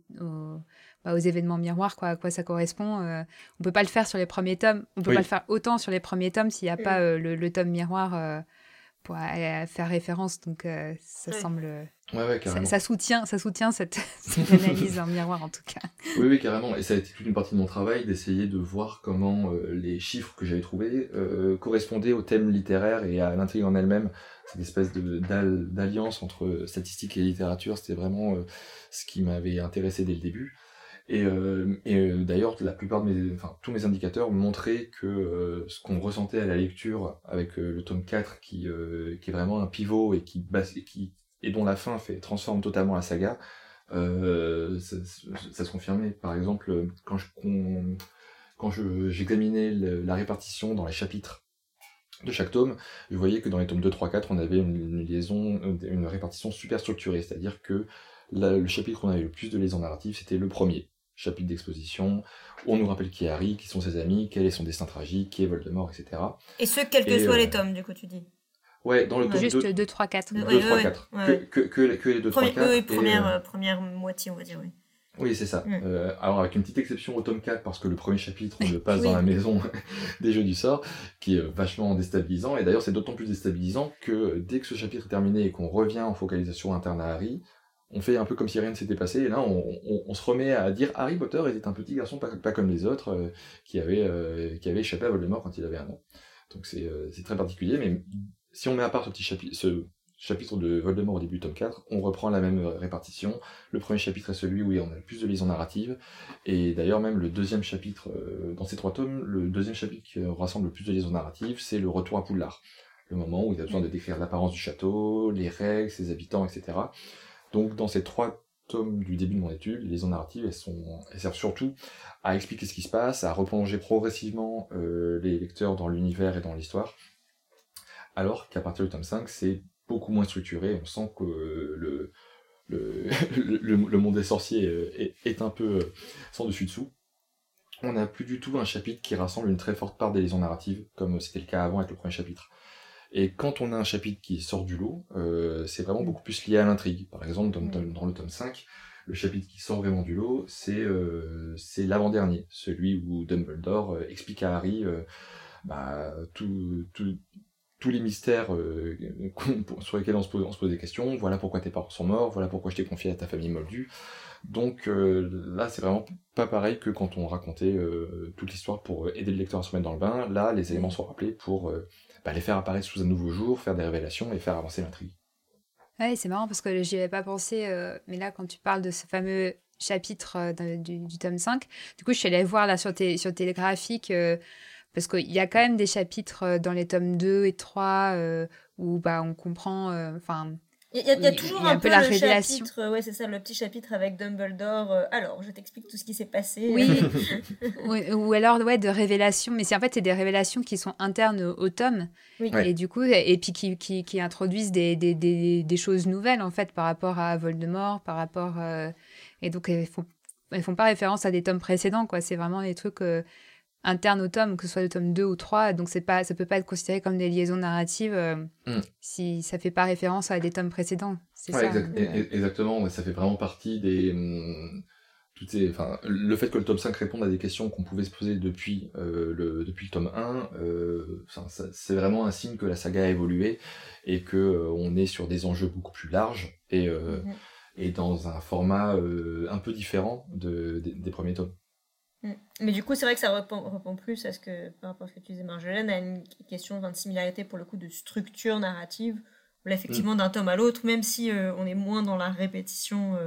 bah, aux événements miroirs, quoi, à quoi ça correspond. Euh, on peut pas le faire sur les premiers tomes. On peut pas le faire autant sur les premiers tomes s'il n'y a pas euh, le, tome miroir euh, pour faire référence. Donc ça semble. Ouais, ça, soutient, ça soutient cette, *laughs* analyse en miroir en tout cas. Oui, oui, carrément. Et ça a été toute une partie de mon travail d'essayer de voir comment les chiffres que j'avais trouvés correspondaient au thème littéraire et à l'intrigue en elle-même. Cette espèce d'alliance entre statistique et littérature, c'était vraiment ce qui m'avait intéressé dès le début. Et, euh, euh, d'ailleurs, la plupart de mes, enfin, tous mes indicateurs montraient que euh, ce qu'on ressentait à la lecture avec le tome 4, qui, qui est vraiment un pivot et qui, qui et dont la fin fait transforme totalement la saga, ça, se confirmait. Par exemple, quand je quand j'examinais la répartition dans les chapitres de chaque tome, je voyais que dans les tomes 2, 3, 4, on avait une, liaison, une répartition super structurée, c'est-à-dire que le chapitre où on avait le plus de liaisons narratives, c'était le premier chapitre d'exposition, on nous rappelle qui est Harry, qui sont ses amis, quel est son destin tragique, qui est Voldemort, etc. Et ce, quels que soient les euh, tomes, du coup, tu dis Ouais, dans le tome Juste 2, 3, 4. 2, 3, 4. Que, que, que, les 2, 3, 4. Oui, première, euh, première moitié, on va dire, oui. Oui, c'est ça. Mm. Euh, alors, avec une petite exception au tome 4, parce que le premier chapitre, on le passe dans la maison *laughs* des jeux du sort, qui est vachement déstabilisant. Et d'ailleurs, c'est d'autant plus déstabilisant que dès que ce chapitre est terminé et qu'on revient en focalisation interne à Harry, on fait un peu comme si rien ne s'était passé, et là on, se remet à dire Harry Potter était un petit garçon pas, comme les autres, euh, qui, avait, euh, qui avait échappé à Voldemort quand il avait un an. Donc euh, c'est très particulier, mais si on met à part ce petit chapitre, ce chapitre de Voldemort au début tome 4, on reprend la même répartition. Le premier chapitre est celui où on a le plus de liaisons narratives, et d'ailleurs même le deuxième chapitre, dans ces trois tomes, le deuxième chapitre qui rassemble le plus de liaisons narratives, c'est le retour à Poudlard. Le moment où il a besoin de décrire l'apparence du château, les règles, ses habitants, etc. Donc dans ces trois tomes du début de mon étude, les liaisons narratives, elles, sont, servent surtout à expliquer ce qui se passe, à replonger progressivement euh, les lecteurs dans l'univers et dans l'histoire, alors qu'à partir du tome 5, c'est beaucoup moins structuré, on sent que le, le, *laughs* le, monde des sorciers est, est un peu euh, sans dessus-dessous. On n'a plus du tout un chapitre qui rassemble une très forte part des liaisons narratives, comme c'était le cas avant avec le premier chapitre. Et quand on a un chapitre qui sort du lot, euh, c'est vraiment beaucoup plus lié à l'intrigue. Par exemple, dans, le tome 5, le chapitre qui sort vraiment du lot, c'est euh, l'avant-dernier, celui où Dumbledore euh, explique à Harry bah, tous les mystères *laughs* sur lesquels on se, pose, on se pose des questions. Voilà pourquoi tes parents sont morts, voilà pourquoi je t'ai confié à ta famille moldue. Donc là, c'est vraiment pas pareil que quand on racontait toute l'histoire pour aider le lecteur à se mettre dans le bain. Là, les éléments sont rappelés pour bah, les faire apparaître sous un nouveau jour, faire des révélations et faire avancer l'intrigue. Ouais, c'est marrant parce que j'y avais pas pensé, euh, mais là, quand tu parles de ce fameux chapitre euh, du, tome 5, du coup, je suis allée voir là sur tes, sur tes graphiques, euh, parce qu'il y a quand même des chapitres dans les tomes 2 et 3 où bah, on comprend, enfin, il y, a, toujours un, peu, la révélation. Chapitre, ouais, c'est ça, le petit chapitre avec Dumbledore. Euh, alors, je t'explique tout ce qui s'est passé. Oui. *laughs* *laughs* ou, alors, ouais, de révélations. Mais c'est en fait, c'est des révélations qui sont internes au, tome. Et du coup, et puis qui, qui, qui introduisent des, des, des, des, choses nouvelles, en fait, par rapport à Voldemort, par rapport. Euh, et donc, elles font, elles font pas référence à des tomes précédents, quoi. C'est vraiment des trucs. Euh, interne au tome, que ce soit le tome 2 ou 3. Donc c'est pas, ça peut pas être considéré comme des liaisons narratives euh, mm. si ça fait pas référence à des tomes précédents. C'est ça. exactement, ça fait vraiment partie des... Mm, toutes enfin, le fait que le tome 5 réponde à des questions qu'on pouvait se poser depuis, euh, le, depuis le tome 1, euh, c'est vraiment un signe que la saga a évolué et que on est sur des enjeux beaucoup plus larges et, et dans un format un peu différent de, des premiers tomes. Mm. Mais du coup, c'est vrai que ça répond, plus à ce que, par rapport à ce que tu disais, Marjolaine, à une question de similarité pour le coup de structure narrative effectivement, d'un tome à l'autre, même si on est moins dans la répétition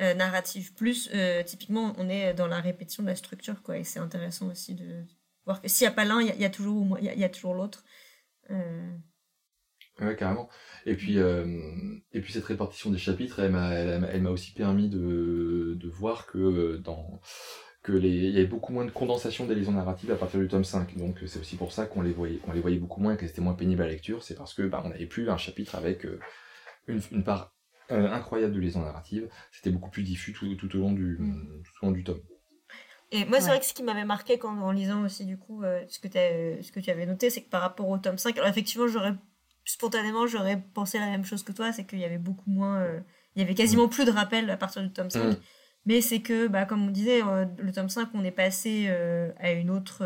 narrative plus, typiquement, on est dans la répétition de la structure, quoi. Et c'est intéressant aussi de voir que s'il n'y a pas l'un, il y, a toujours, il y a toujours l'autre. Ouais, carrément. Et puis, euh, et puis cette répartition des chapitres, elle m'a, elle, m'a aussi permis de, de voir que euh, dans que les, il y avait beaucoup moins de condensation des liaisons narratives à partir du tome 5. Donc c'est aussi pour ça qu'on les voyait, qu'on les voyait beaucoup moins et que c'était moins pénible à la lecture. C'est parce que bah, on n'avait plus un chapitre avec euh, une, une, part incroyable de liaisons narratives. C'était beaucoup plus diffus tout, tout, au long du, mm. tout au long du tome. Et moi, c'est vrai que ce qui m'avait marqué quand, en lisant aussi, du coup, ce, que ce que tu avais noté, c'est que par rapport au tome 5, alors effectivement, j'aurais spontanément, j'aurais pensé la même chose que toi, c'est qu'il y avait beaucoup moins. Euh, il y avait quasiment plus de rappels à partir du tome 5. Mm. Mais c'est que, bah, comme on disait, euh, le tome 5, on est passé euh, à une autre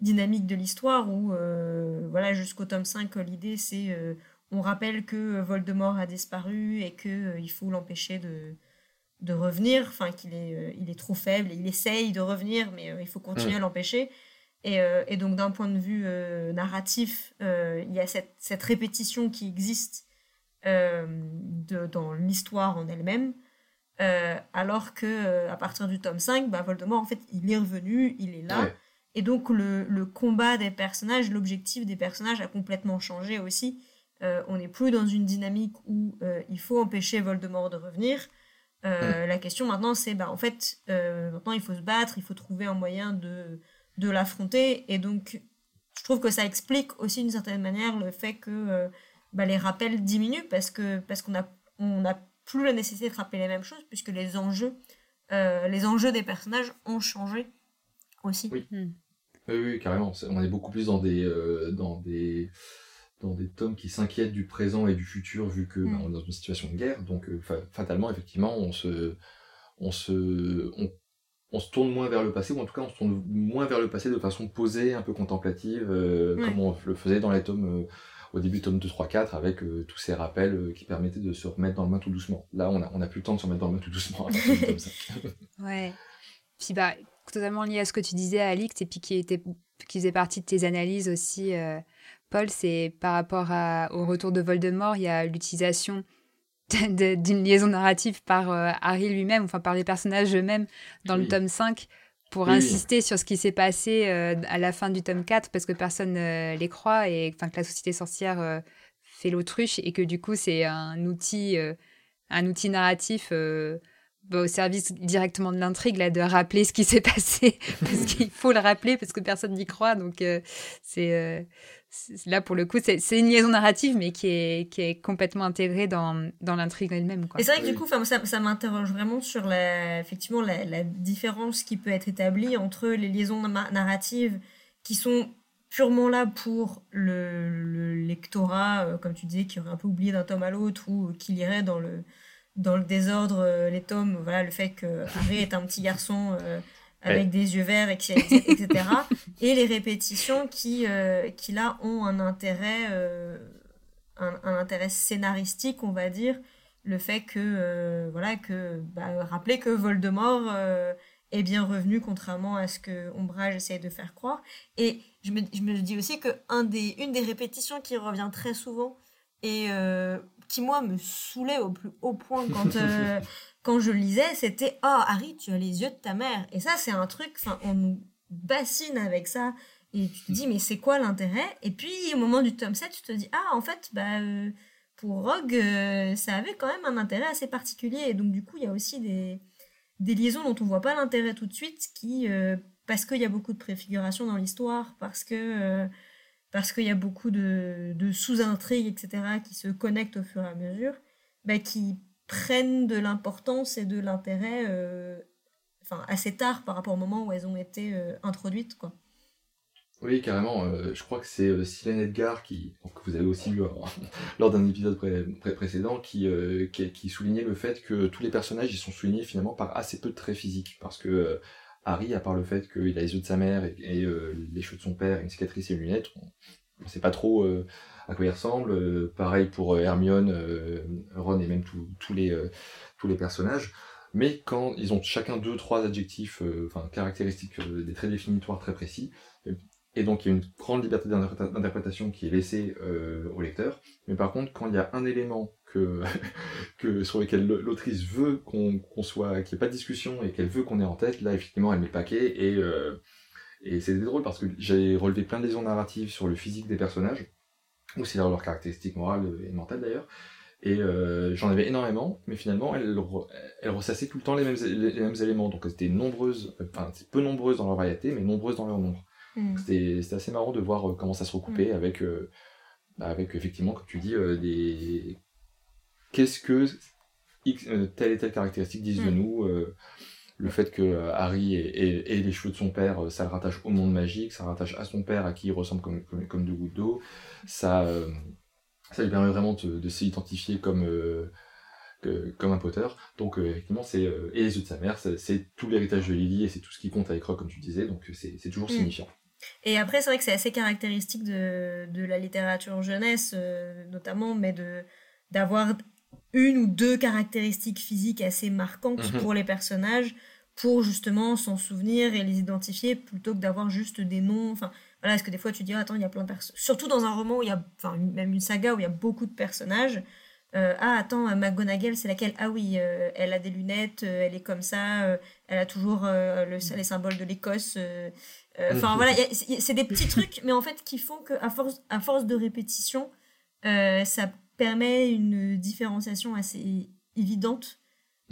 dynamique de l'histoire où, voilà, jusqu'au tome 5, l'idée c'est. on rappelle que Voldemort a disparu et qu'il il faut l'empêcher de, de revenir, enfin qu'il est, il est trop faible et il essaye de revenir, mais il faut continuer à l'empêcher. Euh, et, donc d'un point de vue euh, narratif, euh, il y a cette, cette, répétition qui existe de, dans l'histoire en elle-même, alors que à partir du tome 5, bah, Voldemort, en fait, il est revenu, il est là. Et donc le, le, combat des personnages, l'objectif des personnages a complètement changé aussi. on n'est plus dans une dynamique où il faut empêcher Voldemort de revenir. La question maintenant, c'est bah, en fait, maintenant il faut se battre, il faut trouver un moyen de de l'affronter. Et donc, je trouve que ça explique aussi d'une certaine manière le fait que euh, bah, les rappels diminuent parce que parce qu'on a on n'a plus la nécessité de rappeler les mêmes choses puisque les enjeux euh, les enjeux des personnages ont changé aussi. Oui, hmm. oui, carrément. On est beaucoup plus dans des euh, dans des dans des tomes qui s'inquiètent du présent et du futur vu que bah, hmm. on est dans une situation de guerre. Donc fatalement, effectivement, on se on se on on se tourne moins vers le passé, ou en tout cas on se tourne moins vers le passé de façon posée, un peu contemplative, euh, comme on le faisait dans les tomes, euh, au début tome 2, 3, 4, avec euh, tous ces rappels qui permettaient de se remettre dans le bain tout doucement. Là, on a, on a plus le temps de se remettre dans le bain tout doucement *laughs* ouais. Puis bah, totalement lié à ce que tu disais, Alix, et puis qui, était, qui faisait partie de tes analyses aussi, Paul, c'est par rapport au retour de Voldemort, il y a l'utilisation *laughs* d'une liaison narrative par euh, Harry lui-même, enfin par les personnages eux-mêmes dans le tome 5 pour insister sur ce qui s'est passé euh, à la fin du tome 4 parce que personne ne les croit et enfin que la société sorcière euh, fait l'autruche et que du coup c'est un outil un outil narratif bah, au service directement de l'intrigue là de rappeler ce qui s'est *laughs* passé parce qu'il faut le rappeler parce que personne n'y croit donc c'est là pour le coup c'est une liaison narrative mais qui est, qui est complètement intégrée dans, dans l'intrigue elle-même et c'est vrai que du coup ça, ça m'interroge vraiment sur la, effectivement la, la, différence qui peut être établie entre les liaisons narratives qui sont purement là pour le, lectorat euh, comme tu disais qui aurait un peu oublié d'un tome à l'autre ou qui lirait dans le dans le désordre euh, les tomes voilà le fait que Harry est un petit garçon euh, avec des yeux verts, etc. *laughs* et les répétitions qui, euh, qui là ont un intérêt, euh, un, intérêt scénaristique, on va dire. Le fait que, euh, voilà, que, bah, rappeler que Voldemort est bien revenu, contrairement à ce que Ombrage essaye de faire croire. Et je me, je me dis aussi que un des, une des répétitions qui revient très souvent et qui, moi, me saoulait au plus haut point quand, *laughs* quand je lisais, c'était Oh, Harry, tu as les yeux de ta mère. Et ça, c'est un truc, enfin, on nous bassine avec ça. Et tu te dis, mais c'est quoi l'intérêt? Et puis, au moment du tome 7, tu te dis Ah, en fait, bah, euh, pour Rogue, euh, ça avait quand même un intérêt assez particulier. Et donc, du coup, il y a aussi des, des liaisons dont on voit pas l'intérêt tout de suite, qui, euh, parce qu'il y a beaucoup de préfiguration dans l'histoire, parce que. Parce qu'il y a beaucoup de, de sous-intrigues, etc., qui se connectent au fur et à mesure, bah, qui prennent de l'importance et de l'intérêt euh, assez tard par rapport au moment où elles ont été euh, introduites. Quoi. Oui, carrément. Euh, je crois que c'est Silène Edgar, qui, que vous avez aussi lu *laughs* lors d'un épisode précédent, qui, qui, soulignait le fait que tous les personnages ils sont soulignés finalement par assez peu de traits physiques. Parce que Harry, à part le fait qu'il a les yeux de sa mère et, les cheveux de son père, une cicatrice et une lunette, on ne sait pas trop à quoi il ressemble. Euh, pareil pour euh, Hermione, euh, Ron et même tous les, tous les personnages. Mais quand ils ont chacun deux, trois adjectifs, enfin caractéristiques, des traits définitoires très précis, Et donc il y a une grande liberté d'interprétation qui est laissée au lecteur. Mais par contre, quand il y a un élément que, *laughs* que sur lequel l'autrice veut qu'on soit, qu'il n'y ait pas de discussion et qu'elle veut qu'on ait en tête, là effectivement elle met le paquet et et c'était drôle parce que j'ai relevé plein de lésions narratives sur le physique des personnages, ou c'est leurs caractéristiques morales et mentales d'ailleurs. Et euh, j'en avais énormément, mais finalement, elles, elles ressassaient tout le temps les mêmes, les, mêmes éléments. Donc elles étaient nombreuses, enfin peu nombreuses dans leur variété, mais nombreuses dans leur nombre. Mm. C'était assez marrant de voir euh, comment ça se recoupait mm. avec, euh, avec effectivement, comme tu dis, des. Qu'est-ce que telle et telle caractéristique disent de mm. nous le fait que euh, Harry ait, les cheveux de son père, euh, ça le rattache au monde magique, ça le rattache à son père à qui il ressemble comme, comme, comme deux gouttes d'eau, ça, euh, ça lui permet vraiment de, s'identifier comme, comme un Potter. Donc effectivement, c'est et les yeux de sa mère, c'est tout l'héritage de Lily et c'est tout ce qui compte avec Rock, comme tu disais, donc c'est toujours mm. signifiant. Et après, c'est vrai que c'est assez caractéristique de, de, la littérature jeunesse, notamment, mais de d'avoir une ou deux caractéristiques physiques assez marquantes mhm. pour les personnages pour justement s'en souvenir et les identifier plutôt que d'avoir juste des noms. Enfin, voilà, est-ce que des fois tu dis, attends, il y a plein de personnages. Surtout dans un roman où il y a, enfin, même une saga où il y a beaucoup de personnages. Euh, ah, attends, McGonagall, c'est laquelle? Ah oui, euh, elle a des lunettes, euh, elle est comme ça, elle a toujours le, les symboles de l'Écosse. Enfin, voilà, c'est des petits trucs, mais en fait, qui font qu'à force, à force de répétition, ça permet une différenciation assez évidente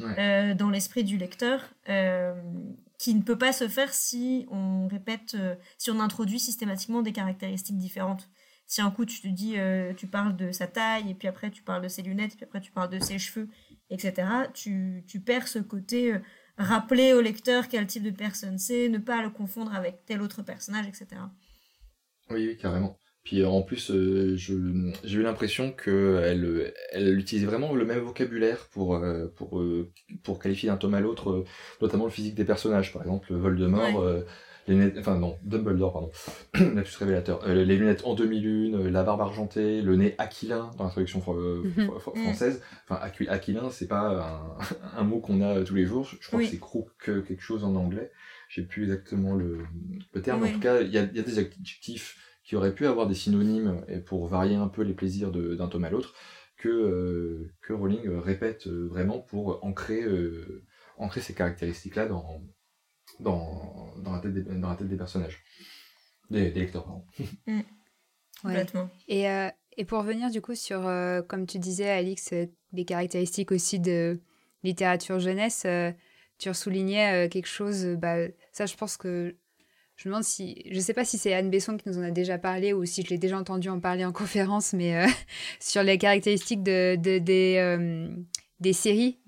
euh, dans l'esprit du lecteur, euh, qui ne peut pas se faire si on répète, euh, si on introduit systématiquement des caractéristiques différentes. Si un coup tu te dis, tu parles de sa taille, et puis après tu parles de ses lunettes, puis après tu parles de ses cheveux, etc., tu, tu perds ce côté rappeler au lecteur quel type de personne c'est, ne pas le confondre avec tel autre personnage, etc. Oui, oui, carrément. Puis en plus, euh, j'ai eu l'impression qu'elle elle utilisait vraiment le même vocabulaire pour, euh, pour, euh, pour qualifier d'un tome à l'autre, notamment le physique des personnages. Par exemple, Voldemort, les lunettes, enfin non, Dumbledore, pardon, *clears throat* lapsus révélateur, les lunettes en demi-lune, la barbe argentée, le nez aquilin dans la traduction mhm. française. Enfin, aquilin, c'est pas un, *laughs* un mot qu'on a tous les jours. Je crois que c'est crook quelque chose en anglais. J'ai plus exactement le, le terme. En tout cas, il y a, y a des adjectifs qui aurait pu avoir des synonymes et pour varier un peu les plaisirs d'un tome à l'autre, que, euh, que Rowling euh, répète euh, vraiment pour ancrer, ancrer ces caractéristiques-là dans, dans, dans, la tête des, dans la tête des personnages, des, lecteurs. Pardon. *laughs* Mm. Complètement. Et, et pour revenir du coup sur, comme tu disais, Alix, des caractéristiques aussi de littérature jeunesse, tu soulignais quelque chose, bah, ça je pense que je me demande si, je sais pas si c'est Anne Besson qui nous en a déjà parlé ou si je l'ai déjà entendu en parler en *laughs* conférence, mais euh, *laughs* sur les caractéristiques de, des, euh, des séries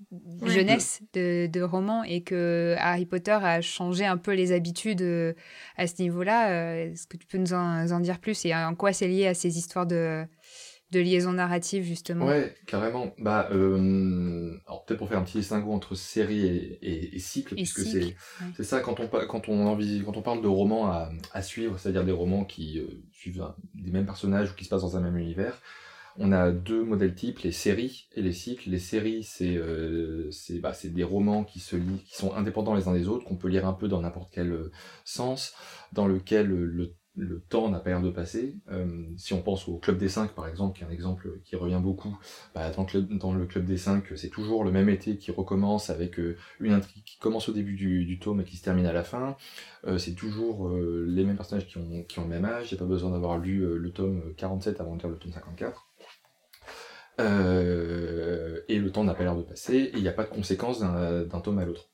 jeunesse de, de, romans et que Harry Potter a changé un peu les habitudes euh, à ce niveau-là. Est-ce que tu peux nous en, en, dire plus et en quoi c'est lié à ces histoires de, de liaison narrative justement. Ouais, carrément. Bah, euh, alors peut-être pour faire un petit distinguo entre série et, et, cycle, puisque c'est ça quand on quand on envie, quand on parle de romans à, à suivre, c'est-à-dire des romans qui euh, suivent des mêmes personnages ou qui se passent dans un même univers. On a deux modèles types, les séries et les cycles. Les séries, c'est euh, bah, des romans qui se lient, qui sont indépendants les uns des autres, qu'on peut lire un peu dans n'importe quel euh, sens, dans lequel le le temps n'a pas l'air de passer. Euh, si on pense au Club des 5 par exemple, qui est un exemple qui revient beaucoup, bah, dans, le Club, des 5, c'est toujours le même été qui recommence avec euh, une intrigue qui commence au début du, tome et qui se termine à la fin. Euh, c'est toujours les mêmes personnages qui ont, le même âge, il n'y a pas besoin d'avoir lu le tome 47 avant de lire le tome 54. et le temps n'a pas l'air de passer, il n'y a pas de conséquence d'un tome à l'autre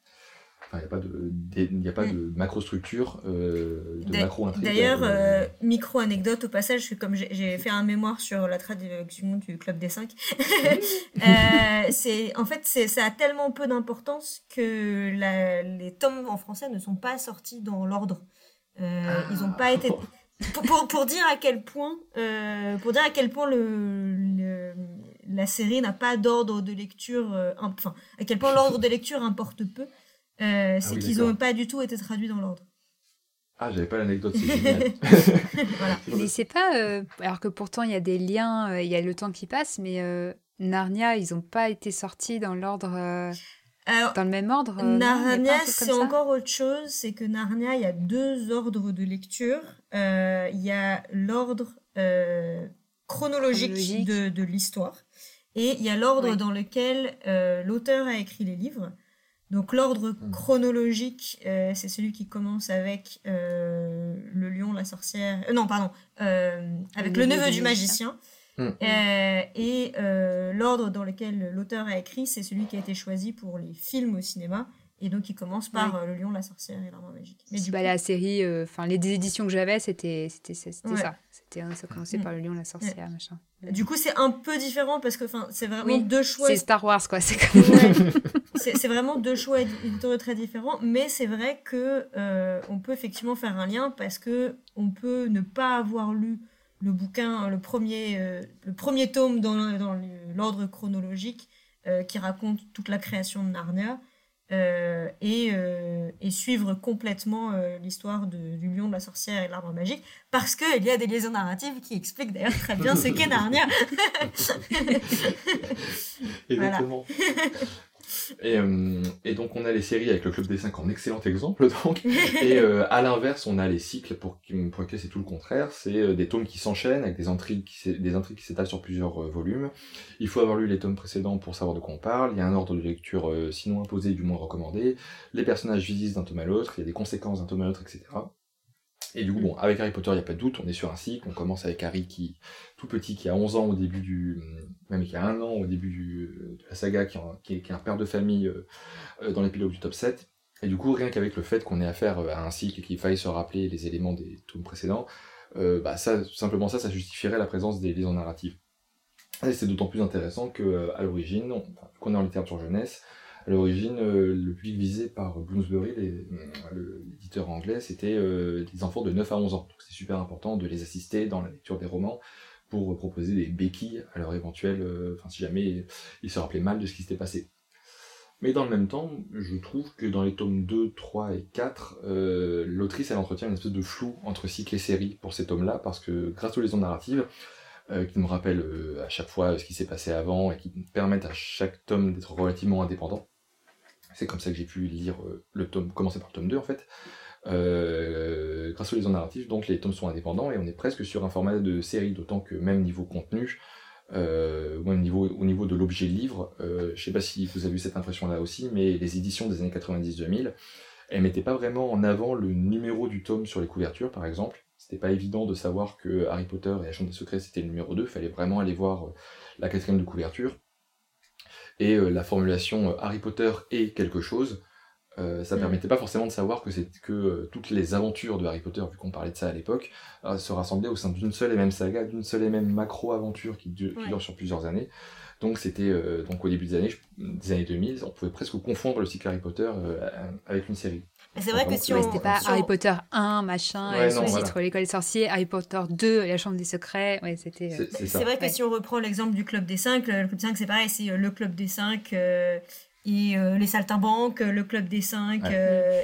il n'y a pas de, a pas de mm. macro-structure, euh, de macro-intrigue. D'ailleurs, euh, micro-anecdote au passage, comme j'ai fait un mémoire sur la traduction du Club des 5, *laughs* euh, en fait, ça a tellement peu d'importance que les tomes en français ne sont pas sortis dans l'ordre. Euh, Ils n'ont pas été... *laughs* Pour, pour, dire à quel point, pour dire à quel point le, la série n'a pas d'ordre de lecture, enfin, à quel point l'ordre de lecture importe peu. Euh, ah c'est qu'ils n'ont pas du tout été traduits dans l'ordre. Ah, j'avais pas l'anecdote, c'est génial. *laughs* Mais c'est pas. Euh, alors que pourtant, il y a des liens, euh, il y a le temps qui passe, mais Narnia, ils n'ont pas été sortis dans l'ordre. dans le même ordre Narnia, c'est encore autre chose. C'est que Narnia, il y a deux ordres de lecture. Il y a l'ordre chronologique, de, de l'histoire. Et il y a l'ordre dans lequel l'auteur a écrit les livres. Donc l'ordre hmm. chronologique, euh, c'est celui qui commence avec euh, le lion, la sorcière. Euh, non, pardon, avec le, neveu, du magicien. Hmm. et l'ordre dans lequel l'auteur a écrit, c'est celui qui a été choisi pour les films au cinéma. Et donc, il commence par Le Lion, la Sorcière et l'Arbre Magique. Mais du bah, la série, enfin, les éditions que j'avais, c'était ça. C'était, ça commençait hmm. par Le Lion, la Sorcière, machin. Du coup, c'est un peu différent parce que c'est vraiment deux choix. C'est Star Wars, quoi. C'est *laughs* c'est vraiment deux choix éditoriaux très différents, mais c'est vrai que euh, on peut effectivement faire un lien parce que on peut ne pas avoir lu le bouquin, le premier, euh, le premier tome dans, l'ordre chronologique euh, qui raconte toute la création de Narnia. Et, et, suivre complètement l'histoire du lion, de la sorcière et de l'arbre magique, parce qu'il y a des liaisons narratives qui expliquent d'ailleurs très bien ce qu'est *laughs* Narnia. *laughs* *laughs* Exactement. Et, euh, et, donc on a les séries avec le Club des 5 en excellent exemple donc. *laughs* Et euh, à l'inverse on a les cycles pour, pour lesquels c'est tout le contraire. C'est euh, des tomes qui s'enchaînent avec des intrigues qui, des intrigues qui s'étalent sur plusieurs volumes. Il faut avoir lu les tomes précédents pour savoir de quoi on parle. Il y a un ordre de lecture sinon imposé du moins recommandé. Les personnages visent d'un tome à l'autre. Il y a des conséquences d'un tome à l'autre etc. Et du coup, bon, avec Harry Potter, il n'y a pas de doute, on est sur un cycle. On commence avec Harry qui, tout petit, qui a 11 ans au début du. même qui a 1 an au début de la saga, qui, est, un père de famille euh, euh, dans l'épilogue du top 7. Et du coup, rien qu'avec le fait qu'on ait affaire euh, à un cycle et qu'il faille se rappeler les éléments des tomes précédents, bah ça, simplement ça, ça justifierait la présence des liaisons narratives. Et c'est d'autant plus intéressant qu'à l'origine, qu'on est en littérature jeunesse, à l'origine, euh, le public visé par Bloomsbury, euh, l'éditeur anglais, c'était euh, des enfants de 9 à 11 ans. Donc c'est super important de les assister dans la lecture des romans pour proposer des béquilles à leur éventuel, enfin si jamais ils se rappelaient mal de ce qui s'était passé. Mais dans le même temps, je trouve que dans les tomes 2, 3 et 4, l'autrice elle entretient une espèce de flou entre cycle et série pour ces tomes-là, parce que grâce aux liaisons narratives, qui nous rappellent à chaque fois ce qui s'est passé avant et qui permettent à chaque tome d'être relativement indépendant, c'est comme ça que j'ai pu lire euh, le tome, commencer par le tome 2 en fait. Euh, grâce aux liaisons narratives, donc les tomes sont indépendants et on est presque sur un format de série, d'autant que même niveau contenu, euh, même niveau, au niveau de l'objet livre, euh, je sais pas si vous avez eu cette impression là aussi, mais les éditions des années 90-2000, elles mettaient pas vraiment en avant le numéro du tome sur les couvertures par exemple. C'était pas évident de savoir que Harry Potter et la Chambre des Secrets c'était le numéro 2, fallait vraiment aller voir la quatrième de couverture et euh, la formulation euh, Harry Potter et quelque chose, euh, ça ne mm. permettait pas forcément de savoir que, que toutes les aventures de Harry Potter, vu qu'on parlait de ça à l'époque, se rassemblaient au sein d'une seule et même saga, d'une seule et même macro-aventure qui, dure, sur plusieurs années. Donc c'était donc au début des années, des années 2000, on pouvait presque confondre le cycle Harry Potter avec une série. C'est vrai que si on... C'était pas Harry Potter 1, machin, ouais, son titre L'école des sorciers, Harry Potter 2, La chambre des secrets. Ouais, c'était... C'est vrai que si on reprend l'exemple du Club des 5, le Club des 5 c'est pareil, c'est euh, le Club des 5 euh, et euh, les saltimbanques, le Club des 5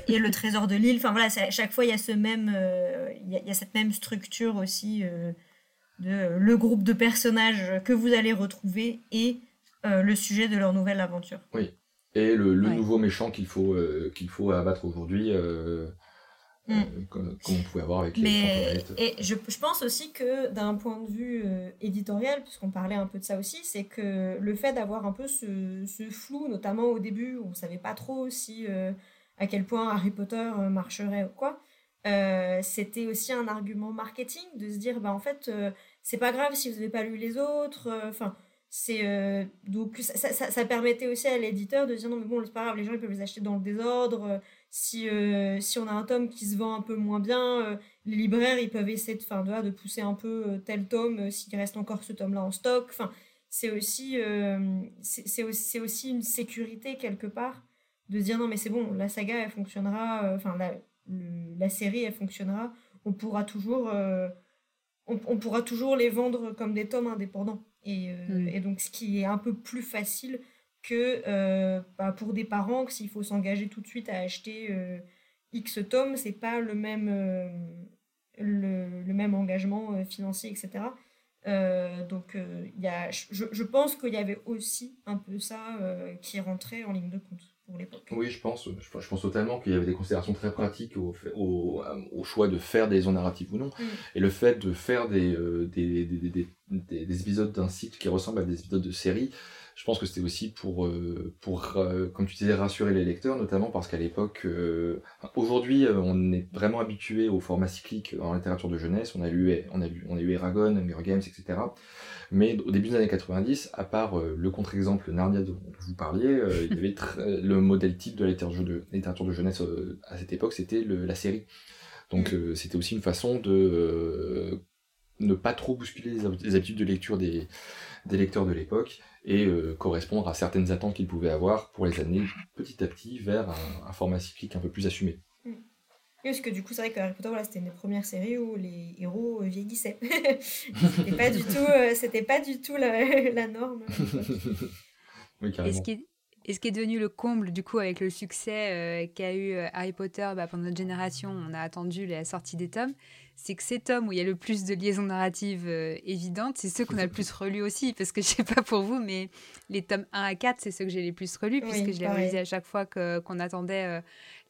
et le Trésor de Lille. Enfin voilà, à chaque fois il y a, ce même, il y, a, cette même structure aussi de le groupe de personnages que vous allez retrouver et le sujet de leur nouvelle aventure. Oui et le, nouveau méchant qu'il faut, euh, qu'il faut abattre aujourd'hui, euh, mm. euh, comme, on pouvait avoir avec Mais, les Et je, je, pense aussi que d'un point de vue éditorial, puisqu'on parlait un peu de ça aussi, c'est que le fait d'avoir un peu ce, ce, flou, notamment au début, où on ne savait pas trop si à quel point Harry Potter marcherait ou quoi, c'était aussi un argument marketing de se dire, bah en fait, c'est pas grave si vous n'avez pas lu les autres, enfin c'est euh, donc ça, ça, permettait aussi à l'éditeur de dire non mais bon c'est pas grave les gens ils peuvent les acheter dans le désordre si euh, si on a un tome qui se vend un peu moins bien euh, les libraires ils peuvent essayer de fin de, de pousser un peu tel tome s'il reste encore ce tome là en stock. Enfin c'est aussi c'est aussi, une sécurité quelque part de dire non mais c'est bon la saga elle fonctionnera enfin la, la série elle fonctionnera on pourra toujours on, on pourra toujours les vendre comme des tomes indépendants et, euh, et, donc, ce qui est un peu plus facile que euh, bah, pour des parents, que s'il faut s'engager tout de suite à acheter euh, X tomes, c'est pas le même, le, le, même engagement financier, etc. donc, y a, je, je pense qu'il y avait aussi un peu ça qui rentrait en ligne de compte. Pour l'époque. Oui, je pense, je, pense totalement qu'il y avait des considérations très pratiques au, au, au, choix de faire des liaisons narratives ou non. Mm. Et le fait de faire des, des, des, des, des, épisodes d'un site qui ressemble à des épisodes de série, je pense que c'était aussi pour, euh, pour euh, comme tu disais, rassurer les lecteurs, notamment parce qu'à l'époque, euh, aujourd'hui, on est vraiment habitué au format cyclique en littérature de jeunesse. On a lu, on a lu, on a eu Eragon, Hunger Games, etc. Mais au début des années 90, à part le contre-exemple Narnia dont vous parliez, il y avait le modèle type de la littérature de, littérature de jeunesse à cette époque, c'était la série. Donc c'était aussi une façon de ne pas trop bousculer les, habitudes de lecture des, des lecteurs de l'époque et euh, correspondre à certaines attentes qu'ils pouvaient avoir pour les amener petit à petit vers un, format cyclique un peu plus assumé. Mm. Oui, parce que du coup, c'est vrai que Harry Potter, voilà, c'était une des premières séries où les héros euh, vieillissaient. *laughs* c'était pas du tout, euh, c'était pas du tout la, *laughs* la norme. *laughs* oui, carrément. ce qui, et ce qui est devenu le comble, du coup, avec le succès qu'a eu Harry Potter bah, pendant notre génération, on a attendu la sortie des tomes, c'est que ces tomes où il y a le plus de liaisons narratives euh, évidentes, c'est ceux qu'on a le plus relus aussi. Parce que *laughs* je sais pas pour vous, mais les tomes 1 à 4, c'est ceux que j'ai les plus relus, puisque je les relisais à chaque fois qu'on attendait euh,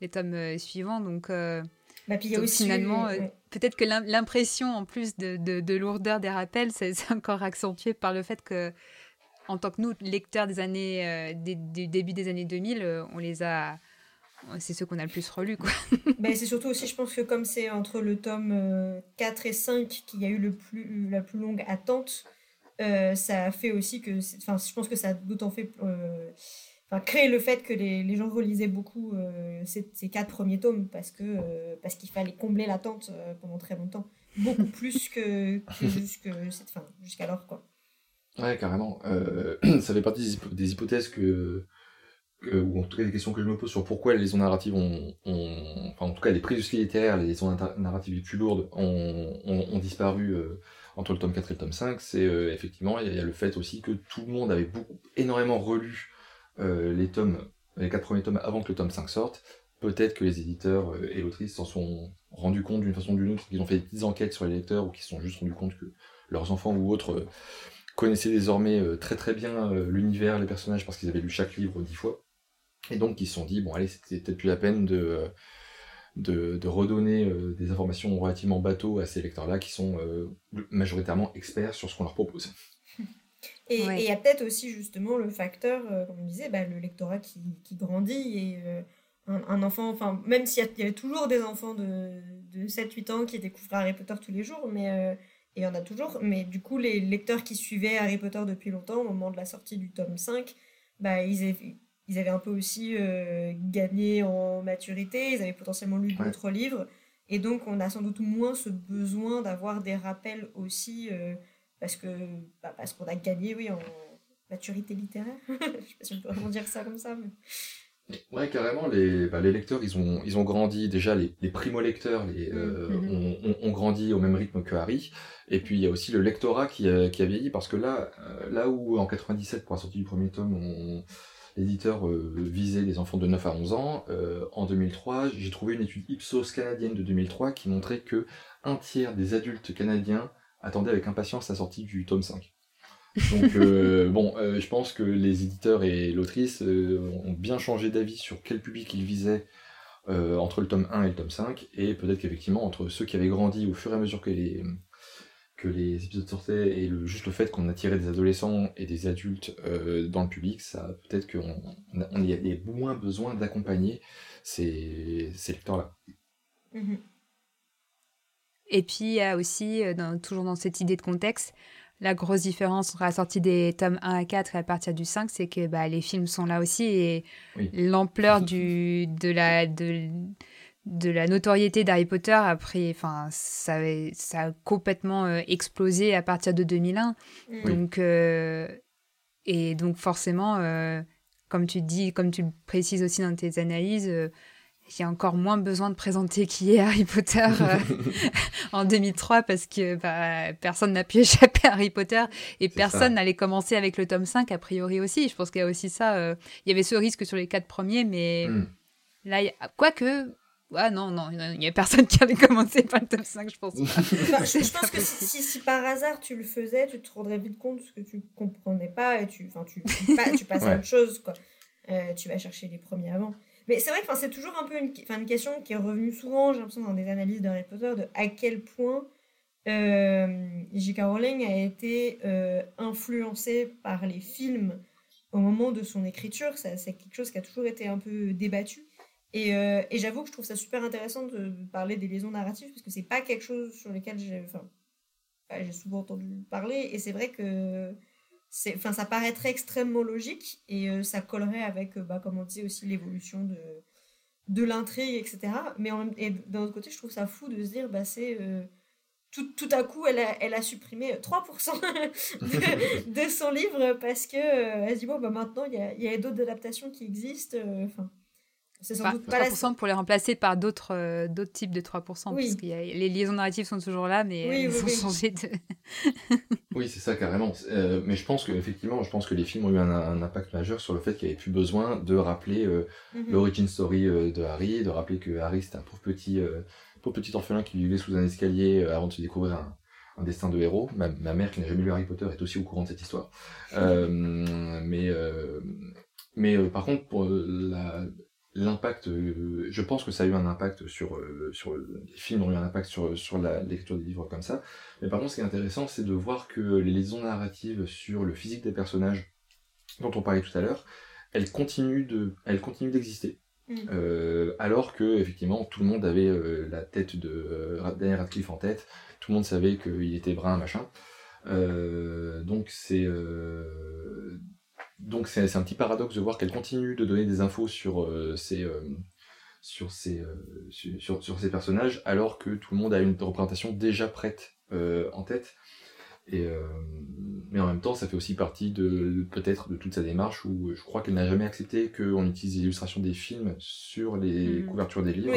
les tomes euh, suivants. Donc, bah, puis y a aussi, finalement, peut-être que l'impression, en plus de, de, lourdeur des rappels, *laughs* c'est encore accentué par le fait que, en tant que nous, lecteurs des années, du début des années 2000, on les a c'est ceux qu'on a le plus relus, quoi. *laughs* ben, c'est surtout aussi, je pense que comme c'est entre le tome 4 euh, et 5 qu'il y a eu le plus, la plus longue attente, euh, ça a fait aussi que... Enfin, je pense que ça a d'autant fait... Euh, enfin, créer le fait que les, les gens relisaient beaucoup ces, ces, quatre premiers tomes parce que parce qu'il fallait combler l'attente pendant très longtemps. Beaucoup plus que, que *laughs* jusqu'alors, quoi. Ouais, carrément. *clears throat* ça fait partie des hypothèses que ou en tout cas des questions que je me pose sur pourquoi les liaisons narratives ont, enfin en tout cas les prises littéraires, les liaisons narratives les plus lourdes ont, ont, disparu euh, entre le tome 4 et le tome 5, c'est euh, effectivement, il y, a le fait aussi que tout le monde avait beaucoup, énormément relu euh, les tomes, les quatre premiers tomes avant que le tome 5 sorte. Peut-être que les éditeurs et l'autrice s'en sont rendus compte d'une façon ou d'une autre, qu'ils ont fait des petites enquêtes sur les lecteurs ou qu'ils se sont juste rendus compte que leurs enfants ou autres connaissaient désormais très très bien l'univers, les personnages parce qu'ils avaient lu chaque livre dix fois. Et donc ils se sont dit, bon allez, c'était peut-être plus la peine de, de, redonner euh, des informations relativement bateaux à ces lecteurs-là qui sont euh, majoritairement experts sur ce qu'on leur propose. Et il y a peut-être aussi justement le facteur, euh, comme on disait, bah, le lectorat qui, qui grandit et un, enfant, enfin même s'il y, avait toujours des enfants de, de 7-8 ans qui découvraient Harry Potter tous les jours, mais et il y en a toujours, mais du coup les lecteurs qui suivaient Harry Potter depuis longtemps au moment de la sortie du tome 5, bah, ils, ils avaient un peu aussi euh, gagné en maturité, ils avaient potentiellement lu d'autres livres, et donc on a sans doute moins ce besoin d'avoir des rappels aussi, euh, parce que bah, parce qu'on a gagné, oui, en maturité littéraire. *laughs* Je sais pas si on peut vraiment dire ça comme ça, mais... Ouais, carrément, les, bah, les lecteurs, ils ont, ils ont grandi, déjà les, les primo-lecteurs les, euh, mm-hmm. ont, ont, grandi au même rythme que Harry, et puis il y a aussi le lectorat qui a, qui a vieilli, parce que là, là où en 97, pour la sortie du premier tome, on, l'éditeur euh, visait les enfants de 9 à 11 ans. Euh, en 2003, j'ai trouvé une étude Ipsos canadienne de 2003 qui montrait que un tiers des adultes canadiens attendaient avec impatience la sortie du tome 5. Donc euh, *laughs* bon, je pense que les éditeurs et l'autrice ont bien changé d'avis sur quel public ils visaient entre le tome 1 et le tome 5, et peut-être qu'effectivement entre ceux qui avaient grandi au fur et à mesure que les, que les épisodes sortaient et le, juste le fait qu'on attirait des adolescents et des adultes euh, dans le public, ça peut-être qu'on on y a moins besoin d'accompagner ces, ces lecteurs-là. Mm-hmm. Et puis il y a aussi, euh, dans, toujours dans cette idée de contexte, la grosse différence entre la sortie des tomes 1 à 4 et à partir du 5, c'est que bah, les films sont là aussi et l'ampleur *laughs* du, de la, de, de la notoriété d'Harry Potter après enfin ça, ça a complètement euh, explosé à partir de 2001 donc euh, et donc forcément euh, comme tu dis comme tu le précises aussi dans tes analyses il y a encore moins besoin de présenter qui est Harry Potter *laughs* en 2003 parce que bah, personne n'a pu *laughs* échapper à Harry Potter et personne n'allait commencer avec le tome 5 a priori aussi. Je pense qu'il y a aussi ça. il y avait ce risque sur les quatre premiers, mais hmm. là, quoique ah non, non, il n'y a personne qui avait commencé par le top 5, je pense. *laughs* je, *laughs* pense que si, si, par hasard tu le faisais, tu te rendrais vite compte que tu comprenais pas et tu, tu, *laughs* tu, passes à autre chose. Quoi. tu vas chercher les premiers avant. Mais c'est vrai que c'est toujours un peu une, une question qui est revenue souvent, j'ai l'impression, dans des analyses de Harry Potter, de à quel point euh, J.K. Rowling a été euh, influencée par les films au moment de son écriture. C'est quelque chose qui a toujours été un peu débattu. Et, euh, et j'avoue que je trouve ça super intéressant de parler des liaisons narratives parce que c'est pas quelque chose sur lequel j'ai enfin, j'ai souvent entendu parler. Et c'est vrai que enfin, ça paraîtrait extrêmement logique et euh, ça collerait avec, bah, comme on disait aussi, l'évolution de, de l'intrigue, etc. Mais d'un autre côté, je trouve ça fou de se dire, bah, c'est tout, à coup, elle a, elle a supprimé 3% *laughs* de, son livre parce que euh, se dit bon, bah, maintenant, il y a, d'autres adaptations qui existent. Euh, c'est sans doute pas 3% pour les remplacer par d'autres euh, d'autres types de 3%, parce que les liaisons narratives sont toujours là, mais elles ont changé de... *laughs* oui, c'est ça, carrément. mais je pense que effectivement, je pense que les films ont eu un, un impact majeur sur le fait qu'il n'y avait plus besoin de rappeler mhm. l'origin story de Harry, de rappeler que Harry, c'était un pauvre petit pauvre petit orphelin qui vivait sous un escalier euh, avant de se découvrir un, destin de héros. Ma, mère, qui n'a jamais lu Harry Potter, est aussi au courant de cette histoire. *laughs* Euh, mais euh, mais par contre, pour l'impact, je pense que ça a eu un impact sur, sur les films ont eu un impact sur, sur la lecture des livres comme ça. Mais par contre, ce qui est intéressant, c'est de voir que les liaisons narratives sur le physique des personnages dont on parlait tout à l'heure, elles continuent de, elles continuent d'exister. Mm. Euh, alors que effectivement tout le monde avait euh, la tête de euh, Daniel Radcliffe en tête, tout le monde savait qu'il était brun machin. donc c'est donc c'est un petit paradoxe de voir qu'elle continue de donner des infos sur ces sur ces sur, sur, ces personnages alors que tout le monde a une représentation déjà prête en tête et, euh, mais en même temps, ça fait aussi partie de peut-être de toute sa démarche où je crois qu'elle n'a jamais accepté qu'on utilise l'illustration des films sur les mm. couvertures des livres.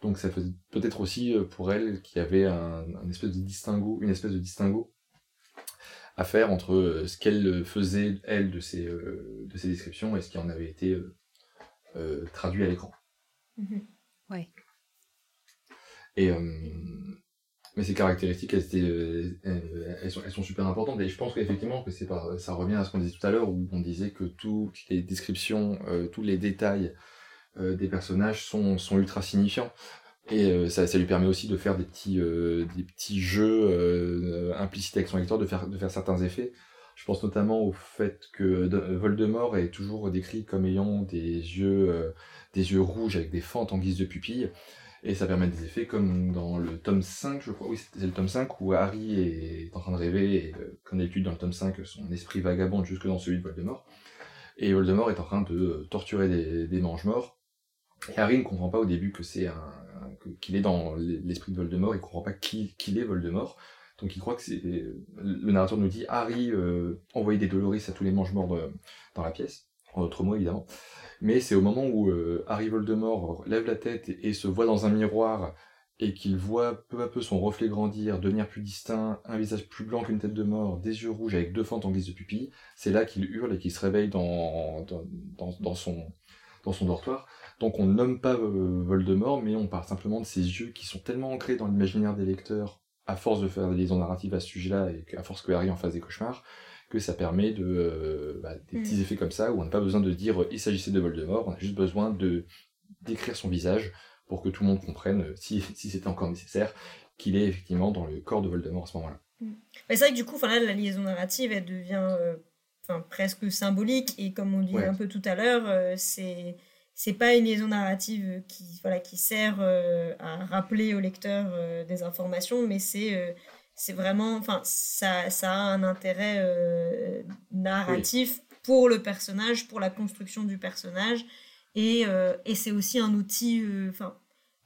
Donc ça fait peut-être aussi euh, pour elle qu'il y avait un, espèce de distinguo, une espèce de distinguo à faire entre euh, ce qu'elle faisait elle de ses, de ses descriptions et ce qui en avait été traduit à l'écran. Mm-hmm. Ouais. Et mais ces caractéristiques, elles, euh, elles, sont, elles, sont, super importantes. Et je pense qu'effectivement, que c'est ça revient à ce qu'on disait tout à l'heure, où on disait que toutes les descriptions, euh, tous les détails euh, des personnages sont, sont ultra signifiants. Et ça, ça lui permet aussi de faire des petits, des petits jeux implicites avec son lecteur, de faire, de faire certains effets. Je pense notamment au fait que Voldemort est toujours décrit comme ayant des yeux, des yeux rouges avec des fentes en guise de pupilles. Et ça permet des effets comme dans le tome 5, je crois, oui, c'est le tome 5 où Harry est en train de rêver, et euh, comme d'habitude dans le tome 5, son esprit vagabonde jusque dans celui de Voldemort. Et Voldemort est en train de torturer des, des mange-morts. Et Harry ne comprend pas au début que c'est qu'il est dans l'esprit de Voldemort, il comprend pas qui, qu'il est Voldemort. Donc il croit que c'est. Le narrateur nous dit Harry euh, envoyait des Doloris à tous les mange-morts dans la pièce, en d'autres mots évidemment. Mais c'est au moment où euh, Harry Voldemort lève la tête et, se voit dans un miroir et qu'il voit peu à peu son reflet grandir, devenir plus distinct, un visage plus blanc qu'une tête de mort, des yeux rouges avec deux fentes en guise de pupille, c'est là qu'il hurle et qu'il se réveille dans, dans, son, dans son dortoir. Donc on ne nomme pas euh, Voldemort, mais on parle simplement de ses yeux qui sont tellement ancrés dans l'imaginaire des lecteurs, à force de faire des liaisons narratives à ce sujet-là, et à force que Harry en fasse des cauchemars, que ça permet de euh, bah, des petits mm. effets comme ça où on n'a pas besoin de dire il s'agissait de Voldemort, on a juste besoin de décrire son visage pour que tout le monde comprenne, euh, si, *laughs* si c'était encore nécessaire, qu'il est effectivement dans le corps de Voldemort à ce moment-là. Mm. c'est vrai que du coup, là, la liaison narrative, elle devient euh, presque symbolique, et comme on disait un peu tout à l'heure, c'est c'est pas une liaison narrative qui voilà qui sert à rappeler au lecteur des informations mais c'est c'est vraiment, enfin, ça, ça a un intérêt euh, narratif pour le personnage, pour la construction du personnage, et, euh, et c'est aussi un outil, euh, enfin,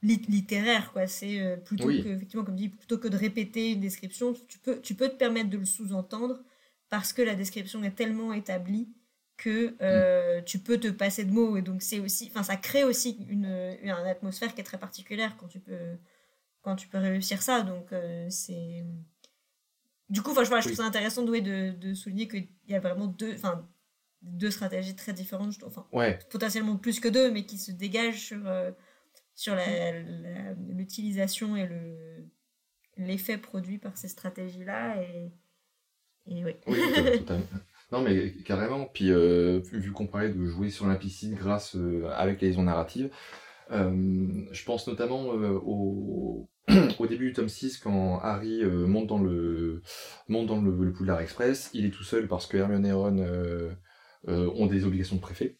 littéraire, quoi. C'est plutôt que, effectivement, comme dit, plutôt que de répéter une description, tu peux, tu peux te permettre de le sous-entendre parce que la description est tellement établie que mm. tu peux te passer de mots et donc c'est aussi enfin ça crée aussi une, une atmosphère qui est très particulière quand tu peux quand tu peux réussir ça. Donc, euh, c'est. Du coup, je, je trouve ça intéressant de, de souligner qu'il y a vraiment deux, deux stratégies très différentes, enfin, potentiellement plus que deux, mais qui se dégagent sur, euh, sur l'utilisation et le l'effet produit par ces stratégies-là. Et, et oui. oui *laughs* Non, mais carrément. Puis, euh, vu qu'on parlait de jouer sur l'implicite grâce euh, avec les liaisons narratives, euh, je pense notamment au, *clears throat* au début du tome 6, quand Harry monte dans le monte dans le, Poudlard Express, il est tout seul parce que Hermione et Ron ont des obligations de préfet.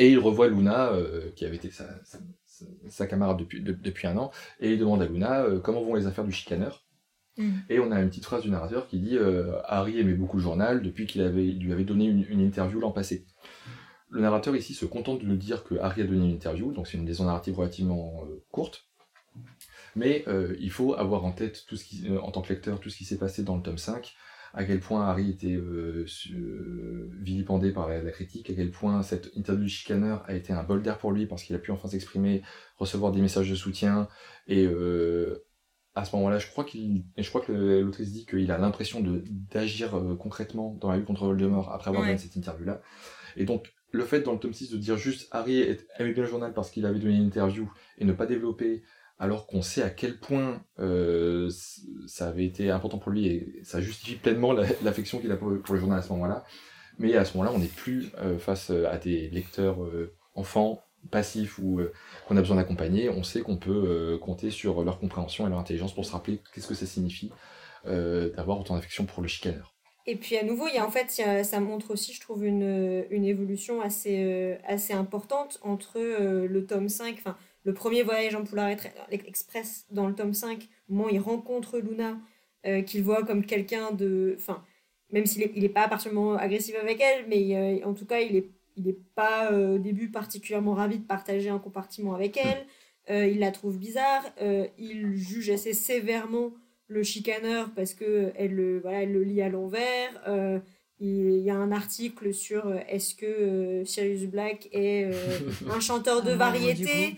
Et il revoit Luna, qui avait été sa, sa, camarade depuis, depuis un an, et il demande à Luna comment vont les affaires du chicaneur. Mm. Et on a une petite phrase du narrateur qui dit euh, Harry aimait beaucoup le journal depuis qu'il avait, lui avait donné une, interview l'an passé. Le narrateur ici se contente de nous dire que Harry a donné une interview, donc c'est une liaison narrative relativement euh, courte. Mais euh, il faut avoir en tête, tout ce qui, en tant que lecteur, tout ce qui s'est passé dans le tome 5, à quel point Harry était vilipendé par la, critique, à quel point cette interview du chicaneur a été un bol d'air pour lui parce qu'il a pu enfin s'exprimer, recevoir des messages de soutien et à ce moment-là, je crois qu'il, je crois que l'autrice dit qu'il a l'impression de d'agir euh, concrètement dans la lutte contre Voldemort après avoir donné cette interview-là. Et donc, le fait dans le tome 6 de dire juste Harry aimait bien le journal parce qu'il avait donné une interview et ne pas développer, alors qu'on sait à quel point euh, ça avait été important pour lui et ça justifie pleinement l'affection qu'il a pour, le journal à ce moment-là. Mais à ce moment-là, on n'est plus euh, face à des lecteurs enfants passif ou euh, qu'on a besoin d'accompagner, on sait qu'on peut euh, compter sur leur compréhension et leur intelligence pour se rappeler qu'est-ce que ça signifie euh, d'avoir autant d'affection pour le chicaneur. Et puis à nouveau, il y a en fait, ça montre aussi, je trouve, une, évolution assez, importante entre le tome 5, enfin le premier voyage en Poulard Express dans le tome 5, au moment où il rencontre Luna, qu'il voit comme quelqu'un de... Enfin, même s'il n'est pas particulièrement agressif avec elle, mais en tout cas, il est il n'est pas euh, au début particulièrement ravi de partager un compartiment avec elle. Euh, il la trouve bizarre. Euh, il juge assez sévèrement le chicaneur parce que elle, le, voilà, elle le lit à l'envers. il y a un article sur est-ce que Sirius Black est un chanteur de *laughs* variété.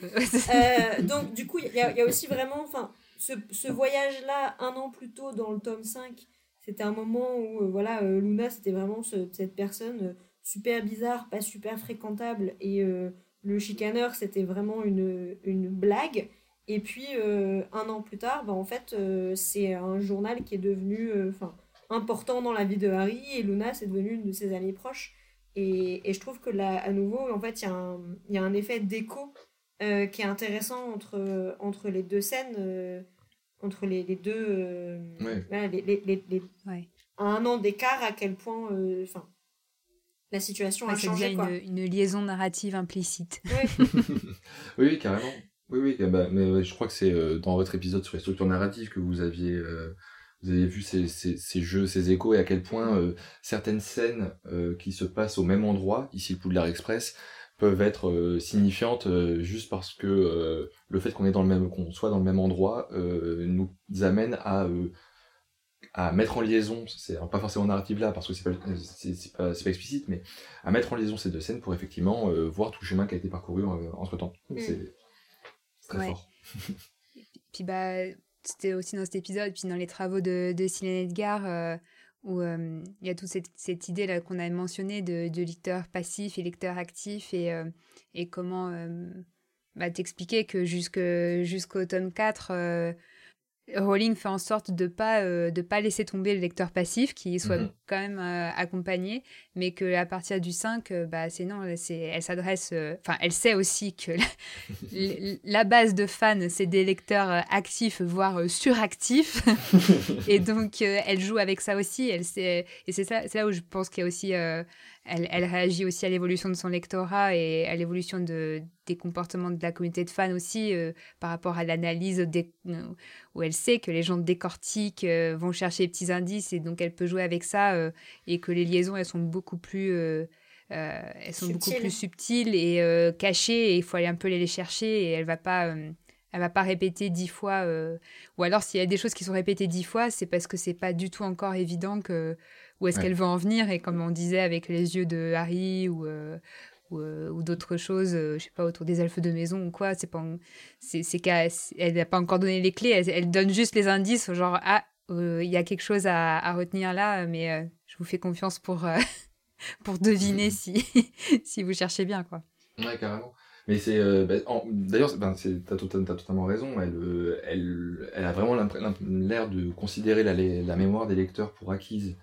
donc du coup, il y, a aussi vraiment, enfin, ce, ce voyage-là, un an plus tôt dans le tome 5, c'était un moment où voilà, Luna, c'était vraiment cette personne super bizarre, pas super fréquentable. Et euh, le chicaneur, c'était vraiment une, une, blague. Et puis, euh, un an plus tard, bah, en fait, euh, c'est un journal qui est devenu enfin important dans la vie de Harry. Et Luna, c'est devenu une de ses amies proches. Et, et je trouve que là, à nouveau, en fait, il y, y, a un effet d'écho qui est intéressant entre, entre les deux scènes, entre les, les deux. les, les, les, À un an d'écart, à quel point. Enfin la situation a changé. Une, une, liaison narrative implicite. *laughs* *laughs* Oui, oui, carrément. Oui, oui, bah, mais je crois que c'est euh, dans votre épisode sur les structures narratives que vous aviez, euh, vous avez vu ces, ces, ces, jeux, ces échos et à quel point euh, certaines scènes qui se passent au même endroit, ici le Poudlard Express, peuvent être signifiantes juste parce que le fait qu'on est dans le même, qu'on soit dans le même endroit nous amène à à mettre en liaison, c'est pas forcément narrative là parce que c'est pas, pas, pas, explicite, mais à mettre en liaison ces deux scènes pour effectivement euh, voir tout le chemin qui a été parcouru euh, entre temps. Mm. C'est très fort. puis bah, c'était aussi dans cet épisode, puis dans les travaux de, de Céline Edgar, euh, où il y a toute cette, cette idée là qu'on a mentionnée de, de, lecteur passif et lecteur actif et, et comment bah, t'expliquer que jusqu'au tome 4, Rowling fait en sorte de pas euh, de pas laisser tomber le lecteur passif qui soit mhm. Quand même euh, accompagné mais que à partir du 5 euh, bah c'est non c'est elle s'adresse enfin elle sait aussi que *laughs* la, base de fans c'est des lecteurs actifs voire suractifs. *laughs* Et donc elle joue avec ça aussi elle sait et c'est ça c'est là où je pense qu'il y a aussi elle, réagit aussi à l'évolution de son lectorat et à l'évolution de, des comportements de la communauté de fans aussi euh, par rapport à l'analyse euh, où elle sait que les gens décortiquent, euh, vont chercher les petits indices et donc elle peut jouer avec ça et que les liaisons elles sont beaucoup plus elles sont beaucoup plus subtiles et cachées et il faut aller un peu les chercher et elle va pas elle va pas répéter dix fois ou alors s'il y a des choses qui sont répétées dix fois c'est parce que c'est pas du tout encore évident que où est-ce qu'elle veut en venir. Et comme on disait avec les yeux de Harry ou, euh, euh, ou, d'autres choses, euh, je sais pas, autour des elfes de maison ou quoi, c'est pas, c'est, qu'elle n'a pas encore donné les clés, elle, donne juste les indices, genre, ah, il y a quelque chose à, à retenir là, mais je vous fais confiance pour, *laughs* pour deviner si, *laughs* si vous cherchez bien, quoi. Ouais, carrément. Mais c'est bah, d'ailleurs ben, t'as, totalement raison elle, elle, elle a vraiment l'air de considérer la, la mémoire des lecteurs pour acquise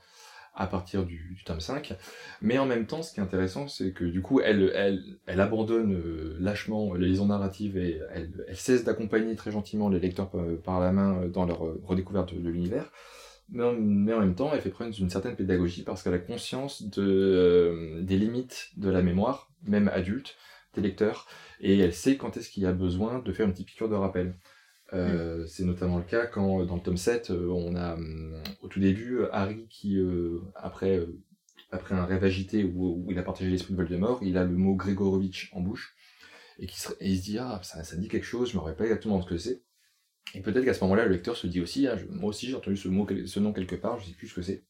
à partir du, tome 5. Mais en même temps, ce qui est intéressant, c'est que du coup, elle, elle, elle abandonne euh, lâchement les liaisons narratives et elle, cesse d'accompagner très gentiment les lecteurs par, la main dans leur redécouverte de, l'univers. Mais en, même temps, elle fait preuve d'une certaine pédagogie parce qu'elle a conscience de, des limites de la mémoire, même adulte, des lecteurs, et elle sait quand est-ce qu'il y a besoin de faire une petite piqûre de rappel. Euh. C'est notamment le cas quand dans le tome 7, euh, on a hum, au tout début Harry qui, euh, après, après un rêve agité où, il a partagé l'esprit de Voldemort, il a le mot Gregorovitch en bouche et, qui se, il se dit Ah, ça, ça dit quelque chose, je me rappelle pas exactement ce que c'est. Et peut-être qu'à ce moment-là, le lecteur se dit aussi ah, Moi aussi j'ai entendu ce, mot, ce nom quelque part, je sais plus ce que c'est.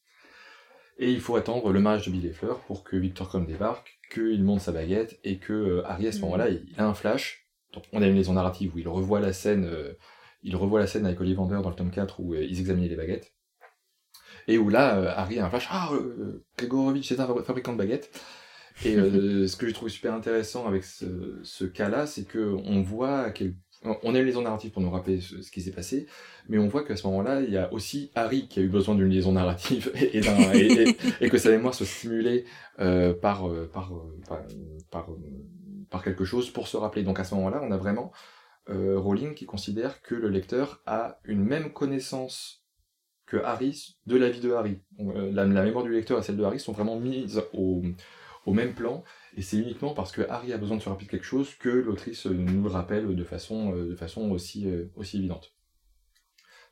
Et il faut attendre le mariage de Bill et Fleur pour que Victor Crumb débarque, qu'il monte sa baguette et que Harry à ce mm. moment-là, il a un flash on a une liaison narrative où il revoit la scène, euh, il revoit la scène avec Ollivander dans le tome 4 où euh, ils examinaient les baguettes. Et où là, euh, Harry a un flash, ah, Gregorovitch c'est un fabricant de baguettes. Et *laughs* ce que je trouve super intéressant avec ce, cas-là, c'est que on voit on a une liaison narrative pour nous rappeler ce, qui s'est passé, mais on voit qu'à ce moment-là, il y a aussi Harry qui a eu besoin d'une liaison narrative *laughs* et, et, que sa mémoire stimulée par, par, par par quelque chose pour se rappeler. Donc à ce moment-là, on a vraiment euh, Rowling qui considère que le lecteur a une même connaissance que Harry de la vie de Harry. Euh, la, mémoire du lecteur et celle de Harry sont vraiment mises au, même plan, et c'est uniquement parce que Harry a besoin de se rappeler quelque chose que l'autrice nous le rappelle de façon, euh, de façon aussi, aussi évidente.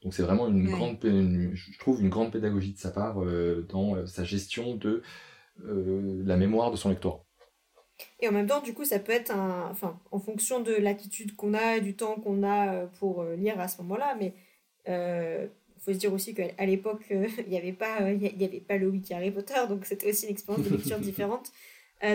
Donc c'est vraiment une grande, je trouve une grande pédagogie de sa part dans sa gestion de la mémoire de son lectorat. Et en même temps, du coup, ça peut être un. Enfin, en fonction de l'attitude qu'on a et du temps qu'on a euh, pour euh, lire à ce moment-là, mais il euh, faut se dire aussi qu'à l'époque, *laughs* il n'y avait, pas, il y avait pas le wiki Harry Potter, donc c'était aussi une expérience de lecture *laughs* différente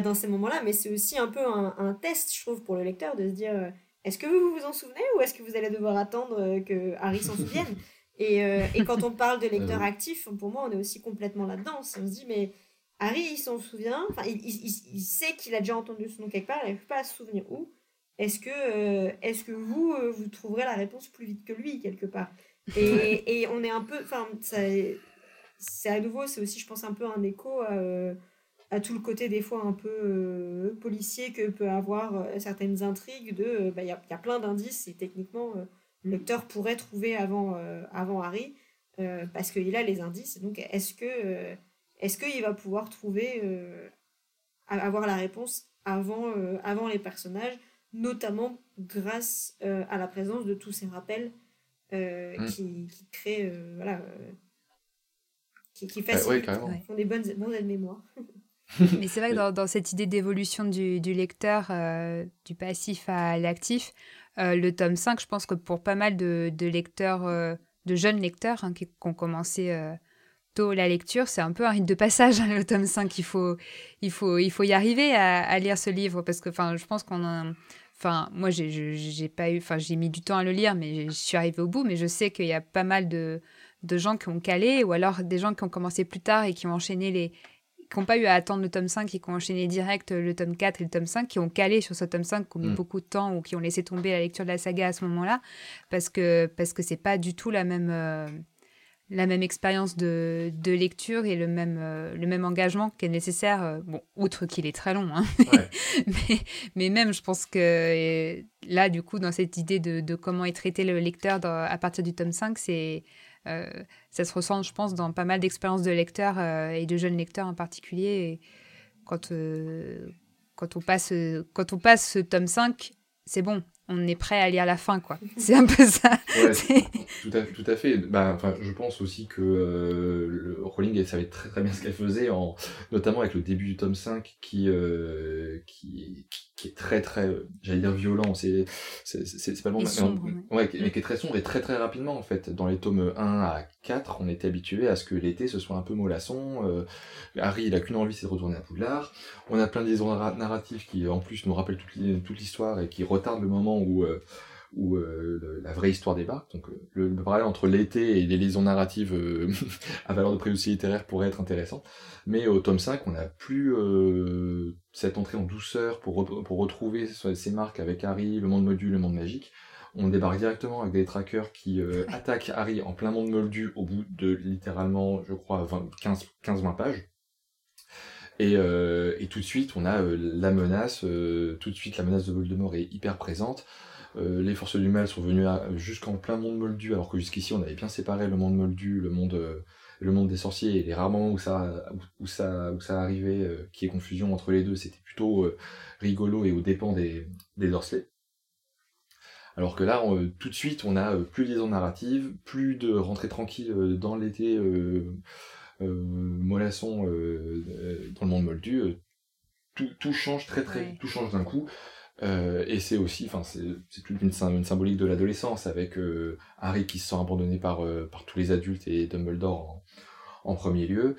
dans ces moments-là, mais c'est aussi un peu un, un, test, je trouve, pour le lecteur de se dire est-ce que vous vous en souvenez ou est-ce que vous allez devoir attendre que Harry s'en souvienne? *laughs* Et, et, quand on parle de lecteur actif, pour moi, on est aussi complètement là-dedans. On se dit mais Harry, il s'en souvient, enfin, il, il, sait qu'il a déjà entendu ce nom quelque part, il n'arrive pas à se souvenir où. Est-ce que, euh, est que vous, euh, vous trouverez la réponse plus vite que lui, quelque part? Et, et, on est un peu, enfin, c'est à nouveau, c'est aussi, je pense, un peu un écho à, tout le côté, des fois, un peu euh, policier que peut avoir certaines intrigues de, bah, il y, a, y, a, plein d'indices et techniquement, le lecteur pourrait trouver avant, avant Harry, parce qu'il a les indices. Donc, est-ce que est-ce qu'il va pouvoir trouver, euh, avoir la réponse avant, euh, avant les personnages, notamment grâce euh, à la présence de tous ces rappels mm. qui, qui, créent, voilà, qui, qui facilitent, font des bonnes, bonnes aides-mémoire. *laughs* Mais c'est vrai que dans, cette idée d'évolution du, du, lecteur, du passif à l'actif, le tome 5, je pense que pour pas mal de, de lecteurs, de jeunes lecteurs hein, qui, qui, ont commencé tôt la lecture, c'est un peu un rite de passage, hein, le tome 5. Il faut, il faut, il faut y arriver à, lire ce livre parce que je pense qu'on a. Enfin, moi, j'ai pas eu. Enfin, j'ai mis du temps à le lire, mais je suis arrivée au bout. Mais je sais qu'il y a pas mal de, de gens qui ont calé ou alors des gens qui ont commencé plus tard et qui ont enchaîné les, qui n'ont pas eu à attendre le tome 5 et qui ont enchaîné direct le tome 4 et le tome 5, qui ont calé sur ce tome 5, qui ont mis mm. beaucoup de temps ou qui ont laissé tomber la lecture de la saga à ce moment-là, parce que parce que c'est pas du tout la même, euh, la même expérience de, lecture et le même, euh, le même engagement qui est nécessaire, euh, bon, outre qu'il est très long, hein. *laughs* mais, même je pense que là, du coup, dans cette idée de, comment est traité le lecteur à partir du tome 5, c'est, euh, ça se ressent, je pense, dans pas mal d'expériences de lecteurs et de jeunes lecteurs en particulier. quand, quand, on passe, quand on passe ce tome 5, c'est bon, on est prêt à lire la fin, quoi. *laughs* C'est un peu ça. *laughs* tout, à, tout à fait. Bah, je pense aussi que euh, Rowling savait très très bien ce qu'elle faisait, en, notamment avec le début du tome 5 qui, euh, qui, qui, est très très, j'allais dire violent, c'est c'est pas le bon, mais, qui est très sombre et très très rapidement en fait. Dans les tomes 1 à 4, on était habitué à ce que l'été ce soit un peu mollasson. Euh, Harry, il a qu'une envie, c'est de retourner à Poudlard. On a plein de liaisons narratives qui en plus nous rappellent toute l'histoire et qui retardent le moment où, euh, où euh, la vraie histoire débarque. Donc euh, le, parallèle entre l'été et les liaisons narratives *laughs* à valeur de préjudice littéraire pourrait être intéressant. Mais au tome 5, on n'a plus cette entrée en douceur pour, pour retrouver ces marques avec Harry, le monde module, le monde magique. On débarque directement avec des trackers qui attaquent Harry en plein monde moldu au bout de littéralement, je crois, 15-20 pages. Et, et, tout de suite, on a la menace, tout de suite la menace de Voldemort est hyper présente. Euh, les forces du mal sont venues jusqu'en plein monde moldu, alors que jusqu'ici on avait bien séparé le monde moldu, le monde, euh, le monde des sorciers, et les rares moments où ça, où, ça, où ça arrivait, euh, qui est confusion entre les deux, c'était plutôt rigolo et au dépens des, des. Alors que là, tout de suite, on a plus de liaison narrative, plus de rentrée tranquille dans l'été mollasson dans le monde moldu. Tout, tout, change très très, tout change d'un coup. Euh, et c'est aussi, enfin, c'est toute une, symbolique de l'adolescence avec euh, Harry qui se sent abandonné par, euh, par tous les adultes et Dumbledore en, premier lieu.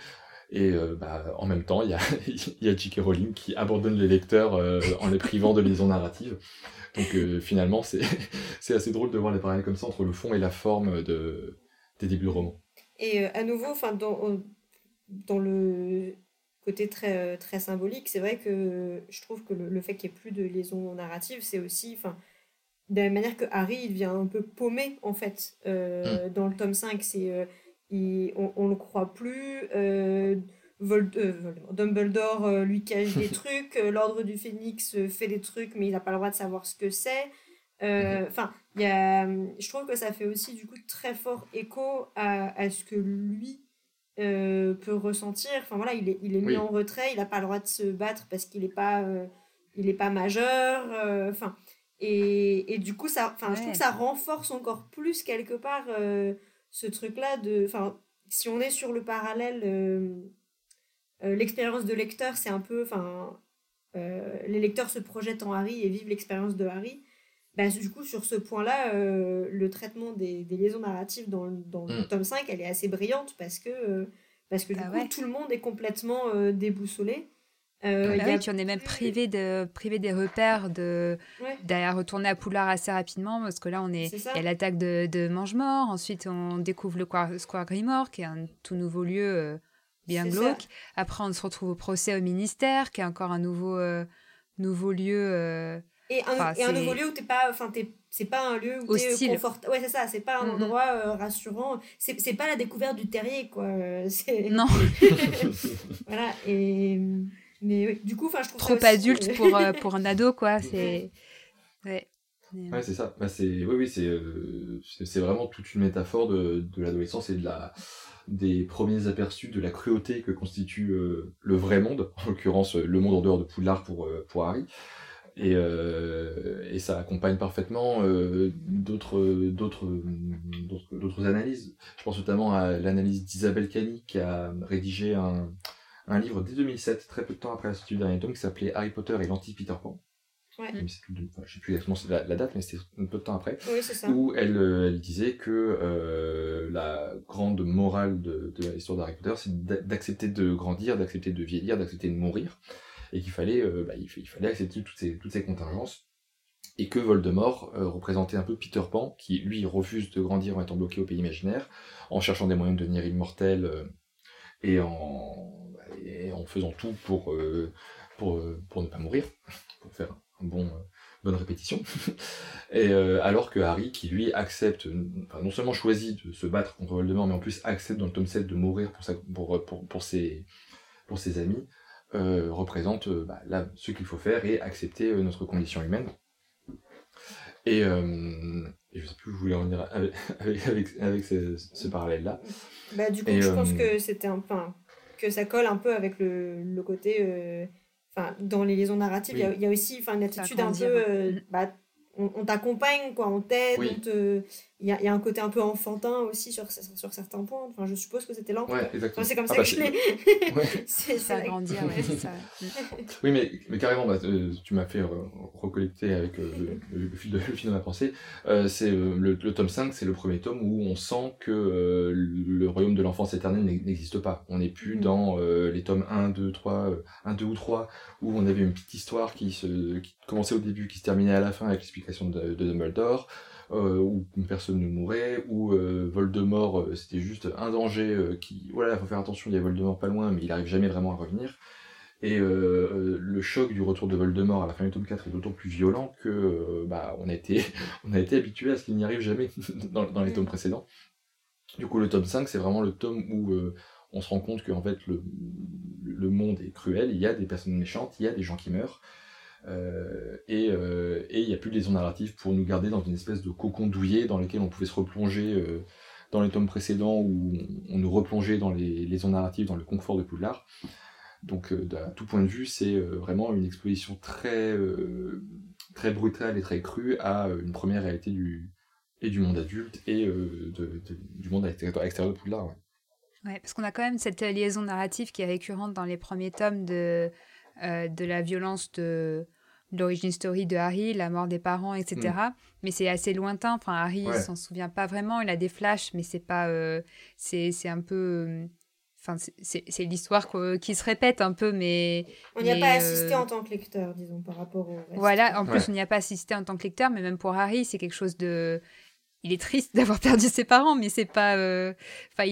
Et bah, en même temps, il y a, *laughs* y a J.K. Rowling qui abandonne les lecteurs en les privant de liaison narrative. Donc finalement, *laughs* c'est assez drôle de voir les parallèles comme ça entre le fond et la forme de, des débuts de roman. Et à nouveau, enfin, dans, dans le côté très, euh, très symbolique, c'est vrai que je trouve que le, fait qu'il n'y ait plus de liaison narrative, c'est aussi, enfin, de la manière que Harry, il devient un peu paumé, en fait, euh, mm. dans le tome 5, c'est, euh, on, ne le croit plus, Dumbledore lui cache des *laughs* trucs, l'ordre du Phénix fait des trucs, mais il n'a pas le droit de savoir ce que c'est. Mm-hmm. Enfin, je trouve que ça fait aussi, du coup, très fort écho à, à ce que lui euh, peut ressentir. Enfin voilà, il est, il est mis en retrait, il n'a pas le droit de se battre parce qu'il n'est pas, euh, il est pas majeur. Euh, enfin, et, et, du coup, ça, enfin, je trouve que ça renforce encore plus quelque part ce truc-là de, enfin, si on est sur le parallèle, l'expérience de lecteur, c'est un peu, enfin, les lecteurs se projettent en Harry et vivent l'expérience de Harry. Bah, du coup, sur ce point-là, euh, le traitement des, des, liaisons narratives dans, dans le mm. tome 5, elle est assez brillante parce que, euh, parce que du bah coup, tout le monde est complètement euh, déboussolé. Euh, bah oui, tu en es même privé, de, privé des repères de d'aller retourner à Poudlard assez rapidement parce que là on est, il y a l'attaque de, de Mange-Mort, ensuite on découvre le Square Grimoire qui est un tout nouveau lieu bien glauque. Après on se retrouve au procès au ministère qui est encore un nouveau nouveau lieu et un, et un nouveau lieu où t'es pas, enfin c'est pas un lieu où t'es confortable. Ouais, c'est ça, c'est pas un mm-hmm. endroit euh, rassurant. C'est pas la découverte du terrier, quoi. *laughs* Non. *laughs* voilà, et. Mais du coup, enfin, je trouve Trop adulte pour, euh, *laughs* pour un ado, quoi. C'est. Ouais. Ouais, c'est ça. Bah, oui, oui, euh, c'est vraiment toute une métaphore de, de l'adolescence et de la, des premiers aperçus de la cruauté que constitue le vrai monde, en l'occurrence le monde en dehors de Poudlard pour, pour Harry. Et, euh, et, ça accompagne parfaitement euh, d'autres d'autres d'autres analyses. Je pense notamment à l'analyse d'Isabelle Cani qui a rédigé un, un livre dès 2007, très peu de temps après la sortie du dernier tome, qui s'appelait Harry Potter et l'anti-Peter Pan. Ouais. je ne sais plus exactement la, date, mais c'était un peu de temps après, oui, ça. où elle, euh, elle, disait que euh, la grande morale de, de l'histoire d'Harry Potter, c'est d'accepter de grandir, d'accepter de vieillir, d'accepter de mourir, et qu'il fallait, euh, bah, il, fallait accepter toutes ces, toutes ces contingences, et que Voldemort euh, représentait un peu Peter Pan, qui lui refuse de grandir en étant bloqué au pays imaginaire, en cherchant des moyens de devenir immortel, euh, et, en, en faisant tout pour, pour, pour ne pas mourir, pour faire un bon bonne répétition. *laughs* et alors que Harry, qui lui accepte, enfin, non seulement choisit de se battre contre Voldemort, mais en plus accepte dans le tome 7 de mourir pour, sa, pour, pour, pour, ses, pour ses amis, euh, représente euh, bah, là, ce qu'il faut faire et accepter euh, notre condition humaine. Et, et, je sais plus où je voulais en venir avec, *laughs* avec, avec ce, ce parallèle-là. Bah, du coup, je pense que c'était un enfin, que ça colle un peu avec le, le côté. Enfin, dans les liaisons narratives, il y, y, a aussi enfin, une attitude un peu. Bah, on, t'accompagne, quoi, on t'aide, il y a, y a, un côté un peu enfantin aussi sur, sur certains points. Enfin, je suppose que c'était lent. Ouais, exactement. c'est comme ah ça bah, que je l'ai. *laughs* ouais. *laughs* c'est ça. grandir, ouais, c'est ça. oui, mais, mais carrément, bah, euh, tu m'as fait recollecter avec euh, le, fil de, le fil de ma pensée. Euh, c'est le, le, tome 5, c'est le premier tome où on sent que le royaume de l'enfance éternelle n'existe pas. On n'est plus mm. dans les tomes 1, 2, 3, 1, 2 ou 3, où on avait une petite histoire qui, se, qui commençait au début, qui se terminait à la fin avec l'explication de, de Dumbledore. Euh, où personne ne mourait, où euh, Voldemort euh, c'était juste un danger qui, voilà, il faut faire attention, il y a Voldemort pas loin, mais il arrive jamais vraiment à revenir. Et le choc du retour de Voldemort à la fin du tome 4 est d'autant plus violent que bah, *laughs* on, a été, habitué à ce qu'il n'y arrive jamais *laughs* dans, les tomes précédents. Du coup, le tome 5, c'est vraiment le tome où on se rend compte que en fait, le, monde est cruel, il y a des personnes méchantes, il y a des gens qui meurent, et il n'y a plus de liaison narrative pour nous garder dans une espèce de cocon douillet dans lequel on pouvait se replonger dans les tomes précédents où on, nous replongeait dans les liaisons narratives, dans le confort de Poudlard. Donc, euh, à tout point de vue, c'est euh, vraiment une exposition très, euh, très brutale et très crue à une première réalité du, et du monde adulte et du monde extérieur de Poudlard. Ouais. parce qu'on a quand même cette liaison narrative qui est récurrente dans les premiers tomes de, de la violence de, l'origine story de Harry, la mort des parents, etc. Mm. Mais c'est assez lointain. Enfin, Harry ouais. s'en souvient pas vraiment. Il a des flashs, mais c'est pas. c'est un peu. Enfin, c'est l'histoire qui se répète un peu, mais... On n'y a pas assisté euh, en tant que lecteur, disons, par rapport au reste. Voilà, en plus, on n'y a pas assisté en tant que lecteur, mais même pour Harry, c'est quelque chose de... Il est triste *laughs* d'avoir perdu ses parents, mais c'est pas... Euh, enfin,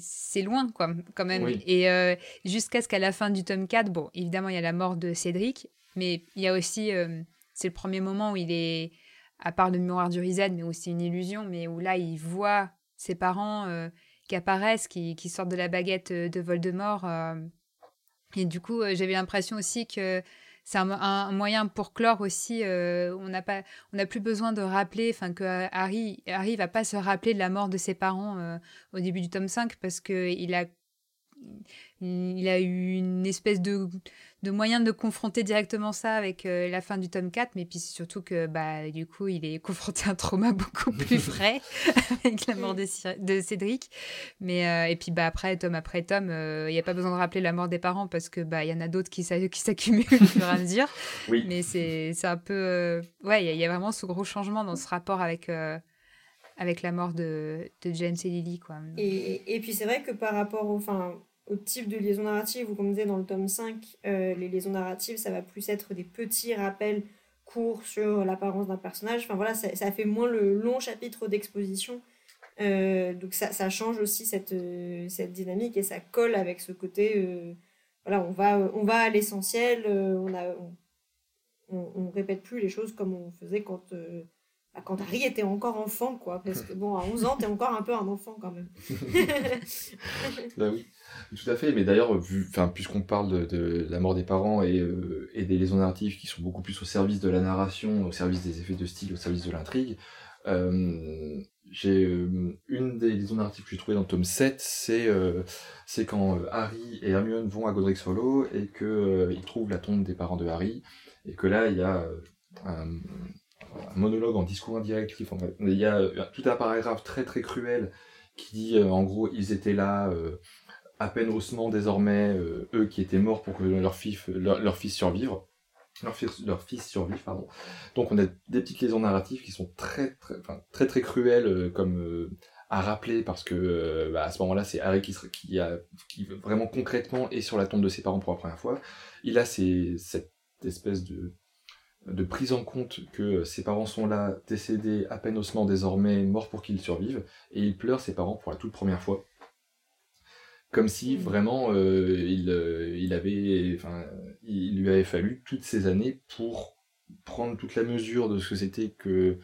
c'est loin, quoi, quand même. Et euh, jusqu'à ce qu'à la fin du tome 4, bon, évidemment, il y a la mort de Cédric, mais il y a aussi... c'est le premier moment où il est, à part de mémoire du Rizad, mais aussi une illusion, mais où là, il voit ses parents qui apparaissent, qui, qui, sortent de la baguette euh, de Voldemort. Euh. et du coup, euh, j'avais l'impression aussi que c'est un, moyen pour clore aussi. on n'a pas, on n'a plus besoin de rappeler, enfin que Harry, Harry va pas se rappeler de la mort de ses parents au début du tome 5 parce que il a, il a eu une espèce de de moyen de confronter directement ça avec euh, la fin du tome 4, mais puis surtout que bah, du coup, il est *laughs* confronté à un trauma beaucoup plus *laughs* vrai avec la mort de, de Cédric. Mais, euh, et puis bah, après, tome après tome, euh, il n'y a pas besoin de rappeler la mort des parents parce qu'il bah, y en a d'autres qui s'accumulent au fur et à *laughs* mesure. Oui. Mais c'est un peu. ouais, il y, a vraiment ce gros changement dans ce rapport avec avec la mort de, de James et Lily. Quoi. Et, et puis c'est vrai que par rapport au, enfin, au type de liaison narrative, ou comme on disait dans le tome 5, euh, les liaisons narratives, ça va plus être des petits rappels courts sur l'apparence d'un personnage. Enfin voilà, ça, ça, fait moins le long chapitre d'exposition. Euh, donc ça, ça, change aussi cette, euh, cette dynamique et ça colle avec ce côté. voilà, on va, on va à l'essentiel, on, a, on, on, répète plus les choses comme on faisait quand bah, quand Harry était encore enfant, quoi. Parce que bon, à 11 ans, t'es encore un peu un enfant quand même. *laughs* *laughs* bah oui. Tout à fait, mais d'ailleurs, puisqu'on parle de, la mort des parents et, euh, et, des liaisons narratives qui sont beaucoup plus au service de la narration, au service des effets de style, au service de l'intrigue, euh, j'ai euh, une des liaisons narratives que j'ai trouvées dans le tome 7, c'est c'est quand Harry et Hermione vont à Godric Hollow et qu'ils ils trouvent la tombe des parents de Harry, et que là, il y a un, monologue en discours indirect, il y a tout un paragraphe très très cruel qui dit en gros ils étaient là à peine haussement désormais, euh, eux qui étaient morts pour que leur fils, leur, fils survive. Leur fils, leur fils survive. Donc on a des petites liaisons narratives qui sont très très, enfin, très, très cruelles euh, comme euh, à rappeler parce que bah, à ce moment-là c'est Harry qui, qui, a, qui vraiment concrètement est sur la tombe de ses parents pour la première fois. Il a cette espèce de, de prise en compte que ses parents sont là, décédés, à peine haussement désormais, morts pour qu'ils survivent, et il pleure ses parents pour la toute première fois comme si vraiment euh, il, euh, il avait, enfin, il lui avait fallu toutes ces années pour prendre toute la mesure de ce que c'était que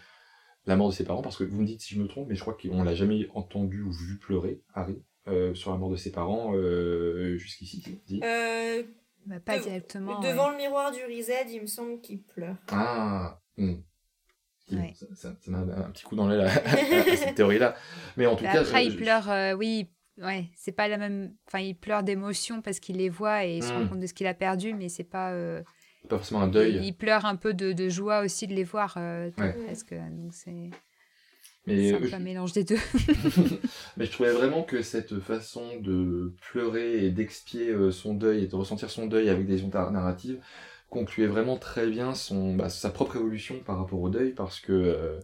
la mort de ses parents, parce que vous me dites si je me trompe, mais je crois qu'on l'a jamais entendu ou vu pleurer, Harry, euh, sur la mort de ses parents jusqu'ici. Bah, pas directement. Devant le miroir du Rized, il me semble qu'il pleure. Ah. Mmh. Ça m'a un petit coup dans l'aile *laughs* à, cette théorie-là. Mais en tout bah, cas. Après, il pleure, oui, ouais, c'est pas la même. Enfin, il pleure d'émotion parce qu'il les voit et il se rend hmm. compte de ce qu'il a perdu, mais c'est pas. Euh, pas forcément un deuil. Il, pleure un peu de, de, joie aussi de les voir, euh, presque. Donc c'est. Mais c'est un mélange des deux. *laughs* *laughs* mais je trouvais vraiment que cette façon de pleurer et d'expier euh, son deuil et de ressentir son deuil avec des ondes narratives concluait vraiment très bien son, bah, sa propre évolution par rapport au deuil parce que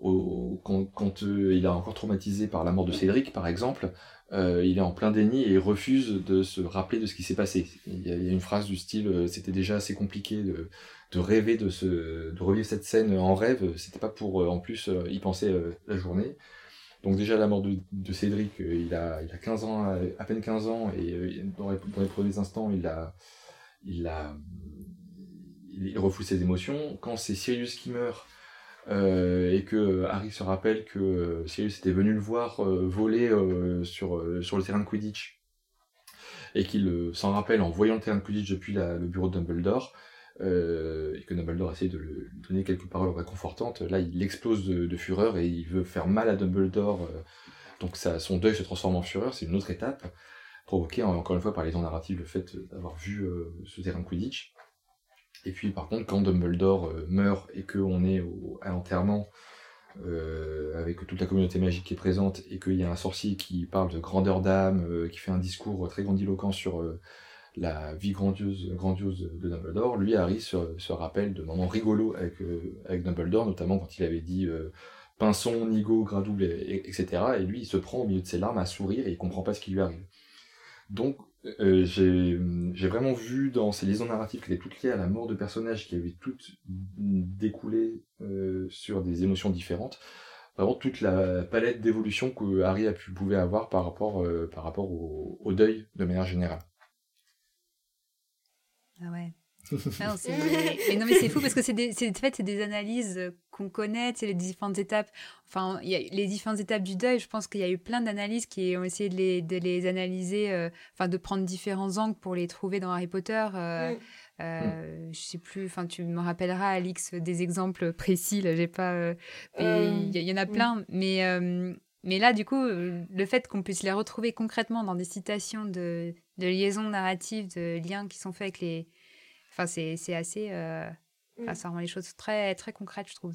quand, euh, il est encore traumatisé par la mort de Cédric, par exemple, euh, il est en plein déni et refuse de se rappeler de ce qui s'est passé. Il y, a, une phrase du style euh, c'était déjà assez compliqué de, rêver de, se, de revivre cette scène en rêve, c'était pas pour en plus y penser la journée. Donc déjà la mort de, Cédric, il, a, il a 15 ans, à peine 15 ans, et dans les, dans les premiers instants, il a, il a, il refoule ses émotions. Quand c'est Sirius qui meurt, euh, et que Harry se rappelle que Sirius était venu le voir euh, voler euh, sur, sur le terrain de Quidditch, et qu'il s'en rappelle en voyant le terrain de Quidditch depuis le bureau de Dumbledore, et que Dumbledore essaie de lui donner quelques paroles réconfortantes, là il explose de, fureur et il veut faire mal à Dumbledore, donc son deuil se transforme en fureur, c'est une autre étape, provoquée encore une fois par les dons narratifs, le fait d'avoir vu ce terrain de Quidditch. Et puis par contre, quand Dumbledore euh, meurt et qu'on est à l'enterrement, euh, avec toute la communauté magique qui est présente, et qu'il y a un sorcier qui parle de grandeur d'âme, euh, qui fait un discours très grandiloquent sur la vie grandiose, de Dumbledore, lui, Harry, se, rappelle de moments rigolos avec, Dumbledore, notamment quand il avait dit pinson, nigo, gradouille, etc. Et lui, il se prend au milieu de ses larmes à sourire et il comprend pas ce qui lui arrive. Donc, euh, j'ai vraiment vu dans ces liaisons narratives qui étaient toutes liées à la mort de personnages qui avaient toutes découlé euh, sur des émotions différentes, vraiment toute la palette d'évolution que Harry a pu pouvait avoir par rapport, euh, au, au, deuil de manière générale. Ah ouais. Ah mais non, mais c'est fou parce que c'est des, en fait, c'est des analyses euh, qu'on connaît, c'est les différentes étapes. Enfin, il y a les différentes étapes du deuil. Je pense qu'il y a eu plein d'analyses qui ont essayé de les, de les analyser, euh, enfin, de prendre différents angles pour les trouver dans Harry Potter. Euh, mm. Je sais plus, enfin, tu me rappelleras, Alix, des exemples précis. Là, j'ai pas. Il y, en a plein, mais. mais là, du coup, le fait qu'on puisse les retrouver concrètement dans des citations de, de liaisons narratives, de liens qui sont faits avec les, Enfin, c'est assez. Euh... Mm. ça rend les choses très, très concrètes, je trouve.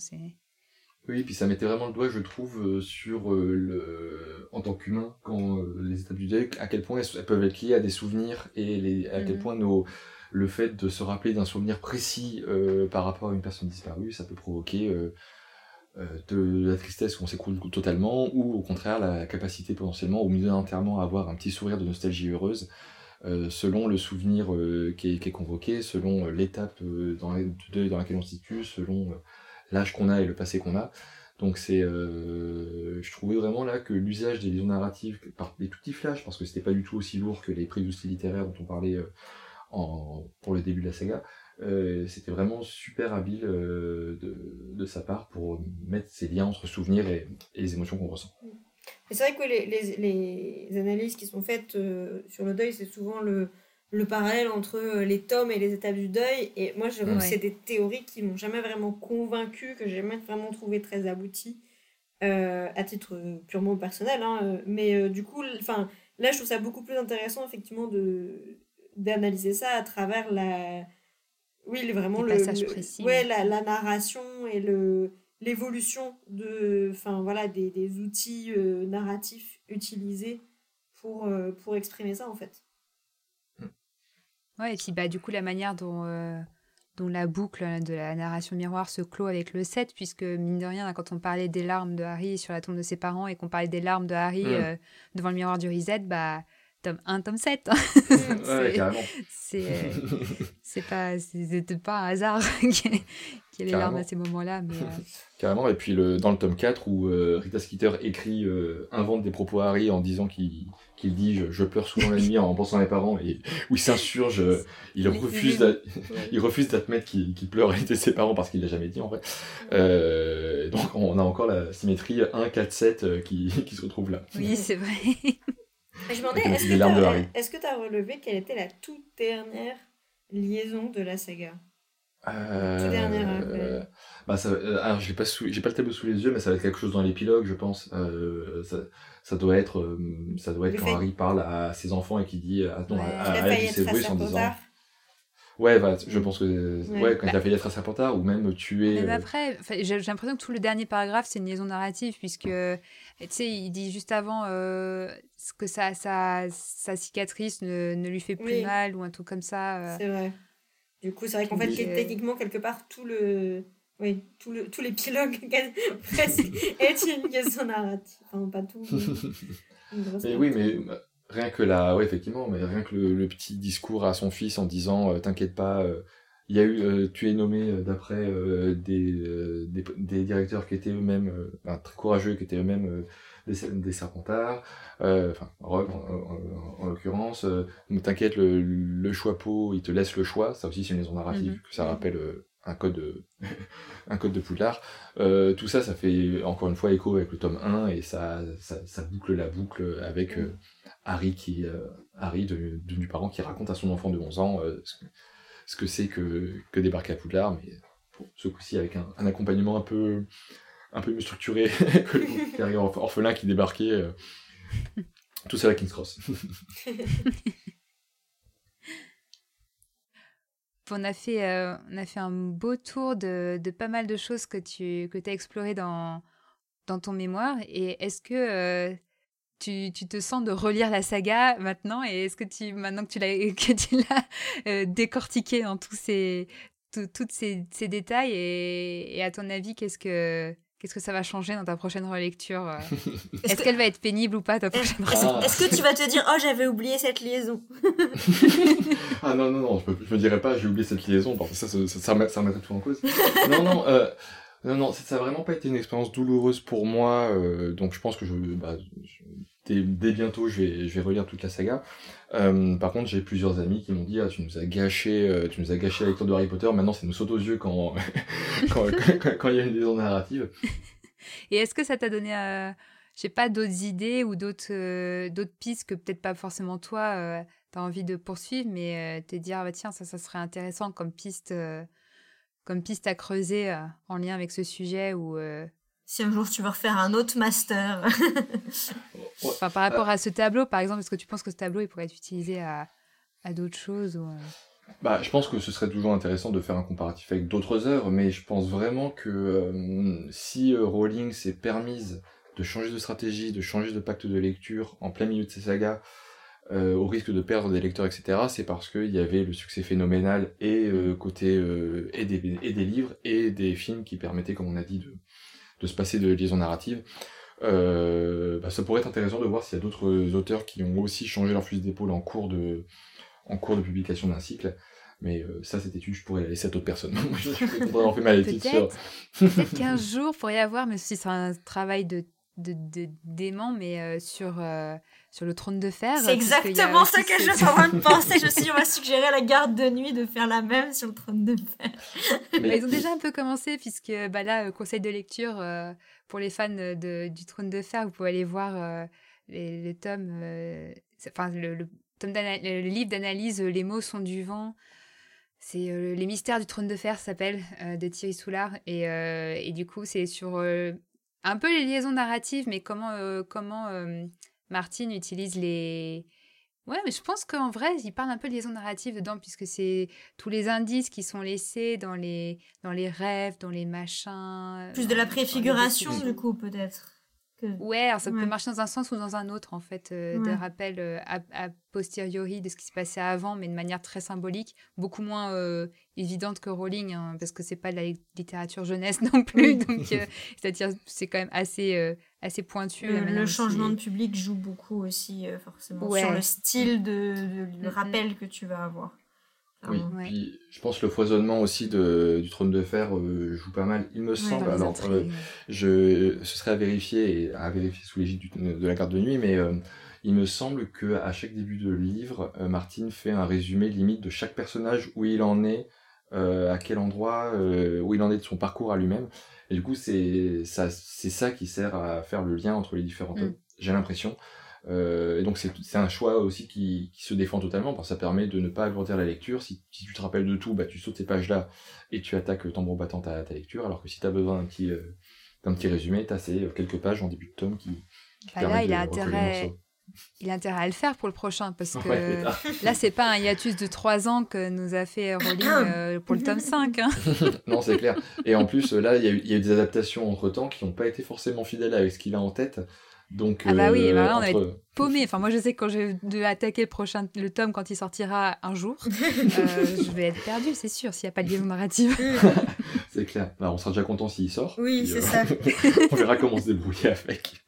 Oui, puis ça mettait vraiment le doigt, je trouve, euh, sur euh, le, en tant qu'humain, quand euh, les étapes du deuil, à quel point elles, peuvent être liées à des souvenirs et les, à quel mm. point nos, le fait de se rappeler d'un souvenir précis par rapport à une personne disparue, ça peut provoquer de la tristesse où on s'écroule totalement, ou au contraire la capacité potentiellement au milieu d'un enterrement à avoir un petit sourire de nostalgie heureuse. Euh, selon le souvenir euh, qui, est, convoqué, selon euh, l'étape dans, laquelle on se situe, selon l'âge qu'on a et le passé qu'on a. Donc c'est, je trouvais vraiment là que l'usage des liaisons narratives par des tout petits flashs, parce que c'était pas du tout aussi lourd que les prix littéraires dont on parlait pour le début de la saga, c'était vraiment super habile de, sa part pour mettre ces liens entre souvenirs et les émotions qu'on ressent. C'est vrai que les, les, les, analyses qui sont faites euh, sur le deuil, c'est souvent le, le parallèle entre euh, les tomes et les étapes du deuil. Et moi, je que c'est des théories qui m'ont jamais vraiment convaincu, que j'ai jamais vraiment trouvé très abouties, euh, à titre purement personnel. Hein, mais du coup, enfin, là, je trouve ça beaucoup plus intéressant, effectivement, de d'analyser ça à travers la oui vraiment le, ouais la, la narration et le l'évolution de, enfin voilà, des, des outils euh, narratifs utilisés pour, euh, pour exprimer ça en fait. Ouais, et puis bah, du coup, la manière dont, euh, dont la boucle de la narration miroir se clôt avec le 7, puisque mine de rien, quand on parlait des larmes de Harry sur la tombe de ses parents et qu'on parlait des larmes de Harry devant le miroir du Reset, bah, tome 1, tome 7. *laughs* *laughs* c'est c'est pas, pas un hasard *laughs* ait les larmes à ces moments-là. Mais, euh, Carrément, et puis le, dans le tome 4 où euh, Rita Skeeter écrit, euh, invente des propos à Harry en disant qu'il qu'il dit je, pleure souvent la nuit en pensant à mes parents et où il s'insurge, il, refuse il refuse d'admettre qu'il pleure et ses parents parce qu'il l'a jamais dit en vrai. donc on a encore la symétrie 1, 4, 7 qui, qui se retrouve là. Oui, c'est vrai. Je me demandais, est-ce que tu as, relevé quelle était la toute dernière liaison de la saga? Euh... Toute dernière. Euh, bah ça, euh, alors j'ai pas pas le tableau sous les yeux, mais ça va être quelque chose dans l'épilogue, je pense. Euh, ça, ça, doit être, euh, ça doit être quand Harry parle à ses enfants et qui dit, ah, non, ouais, à, à, à en disant. Ouais, bah, je pense que ouais, quand bah, il a failli être à Serpentard ou même tuer. Même après, j'ai l'impression que tout le dernier paragraphe c'est une liaison narrative puisque tu sais, il dit juste avant euh, que sa, sa, sa cicatrice ne, ne, lui fait plus mal ou un truc comme ça. Euh. C'est vrai. Du coup, c'est vrai qu'en fait, euh, techniquement, quelque part, tout le. Oui, tout, le, tout l'épilogue *laughs* presque est une liaison narrative. Enfin, pas tout. Mais, *laughs* oui, mais rien que la. Oui, effectivement, mais rien que le, le, petit discours à son fils en disant T'inquiète pas il y a eu, euh, tu es nommé euh, d'après euh, des, des, des, directeurs qui étaient eux-mêmes très courageux, qui étaient eux-mêmes des, des Serpentards, enfin Rogue en, l'occurrence. T'inquiète, le, le choix pot, il te laisse le choix. Ça aussi, c'est une maison narrative mhm. que ça rappelle un code *laughs* un code de Poudlard. Euh, tout ça, ça fait encore une fois écho avec le tome 1 et ça, ça, boucle la boucle avec euh, Harry qui euh, Harry parent qui raconte à son enfant de 11 ans ce que c'est que, que débarquer à Poudlard, mais ce coup-ci avec un, accompagnement un peu un peu mieux structuré *laughs* que le orphelin qui débarquait. tout ça à King's Cross. *laughs* on a fait, euh, on a fait un beau tour de, de, pas mal de choses que tu que as explorées dans, dans ton mémoire. Et est-ce que euh, tu, tu, te sens de relire la saga maintenant Et est-ce que tu, maintenant que tu l'as, *laughs* que tu l'as euh, décortiqué dans tous ces, toutes ces, ces détails, et, et, à ton avis, qu'est-ce que Qu'est-ce que ça va changer dans ta prochaine relecture euh *laughs* Est-ce qu'elle va être pénible ou pas ta prochaine relecture Est-ce que tu vas te dire oh j'avais oublié cette liaison *laughs* Ah non non non, je me, me dirais pas j'ai oublié cette liaison parce que ça ça, ça, ça remettrait tout en cause. non non euh, non non ça n'a vraiment pas été une expérience douloureuse pour moi euh, donc je pense que bah, dès, bientôt je vais je vais relire toute la saga. Euh, par contre, j'ai plusieurs amis qui m'ont dit ah, tu nous as gâché, euh, tu nous as gâché la lecture de Harry Potter. Maintenant, ça nous saute aux yeux quand *laughs* quand, quand, il y a une liaison narrative. *laughs* Et est-ce que ça t'a donné, euh, je sais pas, d'autres idées ou d'autres euh, d'autres pistes que peut-être pas forcément toi tu as envie de poursuivre, mais te dire ah, bah, tiens ça ça serait intéressant comme piste comme piste à creuser en lien avec ce sujet ou si un jour tu veux refaire un autre master. enfin, par rapport à ce tableau, par exemple, est-ce que tu penses que ce tableau il pourrait être utilisé à, à d'autres choses ou... Euh? bah, je pense que ce serait toujours intéressant de faire un comparatif avec d'autres œuvres, mais je pense vraiment que euh, si euh, Rowling s'est permise de changer de stratégie, de changer de pacte de lecture en plein milieu de ses sagas, au risque de perdre des lecteurs, etc., c'est parce qu'il y avait le succès phénoménal et côté et, des, et des livres et des films qui permettaient, comme on a dit, de, de se passer de liaison narrative. Euh, bah, ça pourrait être intéressant de voir s'il y a d'autres auteurs qui ont aussi changé leur fusil d'épaule en cours de en cours de publication d'un cycle. Mais euh, ça, cette étude, je pourrais la laisser à d'autres personnes. *laughs* je fait ma étude sur... Peut-être qu'un jour, pourrait y avoir, mais si c'est un travail de, de, d'aimant, mais euh, sur, sur le trône de fer. C'est exactement ce que je suis en train de *laughs* penser. Je suis, on va suggérer à la garde de nuit de faire la même sur le trône de fer. Mais... ils ont déjà un peu commencé, puisque bah là, euh, conseil de lecture euh, pour les fans de, du trône de fer, vous pouvez aller voir euh, les, tomes, enfin, le, le, tome le livre d'analyse Les mots sont du vent. C'est Les mystères du trône de fer, s'appelle, de Thierry Soulard. Et, et du coup, c'est sur un peu les liaisons narratives, mais comment, comment Martine utilise les... Ouais, mais je pense qu'en vrai, il parle un peu de liaison narrative dedans, puisque c'est tous les indices qui sont laissés dans les, dans les rêves, dans les machins. Plus de la préfiguration, du coup, peut-être. Ouais, ça peut marcher dans un sens ou dans un autre, en fait, euh, des rappels euh, a, posteriori de ce qui se passait avant, mais de manière très symbolique, beaucoup moins euh, évidente que Rowling, hein, parce que c'est pas de la littérature jeunesse *laughs* non plus, donc *laughs* c'est-à-dire c'est quand même assez, assez pointu. Le, changement de public joue beaucoup aussi, forcément, sur le style de, de, rappel que tu vas avoir. Oui, puis je pense que le foisonnement aussi de, du trône de fer euh, joue pas mal. Il me semble, alors euh, je, ce serait à vérifier et à vérifier sous l'égide de la garde de nuit, mais euh, il me semble que à chaque début de livre, Martine fait un résumé limite de chaque personnage, où il en est, à quel endroit, où il en est de son parcours à lui-même. Et du coup, c'est ça, c'est ça qui sert à faire le lien entre les différents mm. J'ai l'impression. Euh, et donc c'est un choix aussi qui, qui, se défend totalement parce que ça permet de ne pas alourdir la lecture. Si, si tu te rappelles de tout, bah, tu sautes ces pages-là et tu attaques tambour battant ta, ta lecture. Alors que si tu as besoin d'un petit, euh, petit résumé, tu as ces quelques pages en début de tome qui, qui bah là, il a intérêt. Il a intérêt à le faire pour le prochain parce *laughs* que là, c'est pas un hiatus de 3 ans que nous a fait Rowling *coughs* euh, pour le tome 5. Hein. *laughs* non, c'est clair. Et en plus, là, il y, a eu, y a eu des adaptations entre temps qui n'ont pas été forcément fidèles avec ce qu'il a en tête. Donc, ah bah oui, bah on va être paumé. Enfin, moi, je sais que quand je vais attaquer le prochain, le tome quand il sortira un jour, *laughs* euh, je vais être perdu, c'est sûr, s'il n'y a pas de liaison narrative. *laughs* c'est clair. Bah, on sera déjà content s'il sort. Oui, c'est ça. *laughs* on verra comment se débrouiller avec.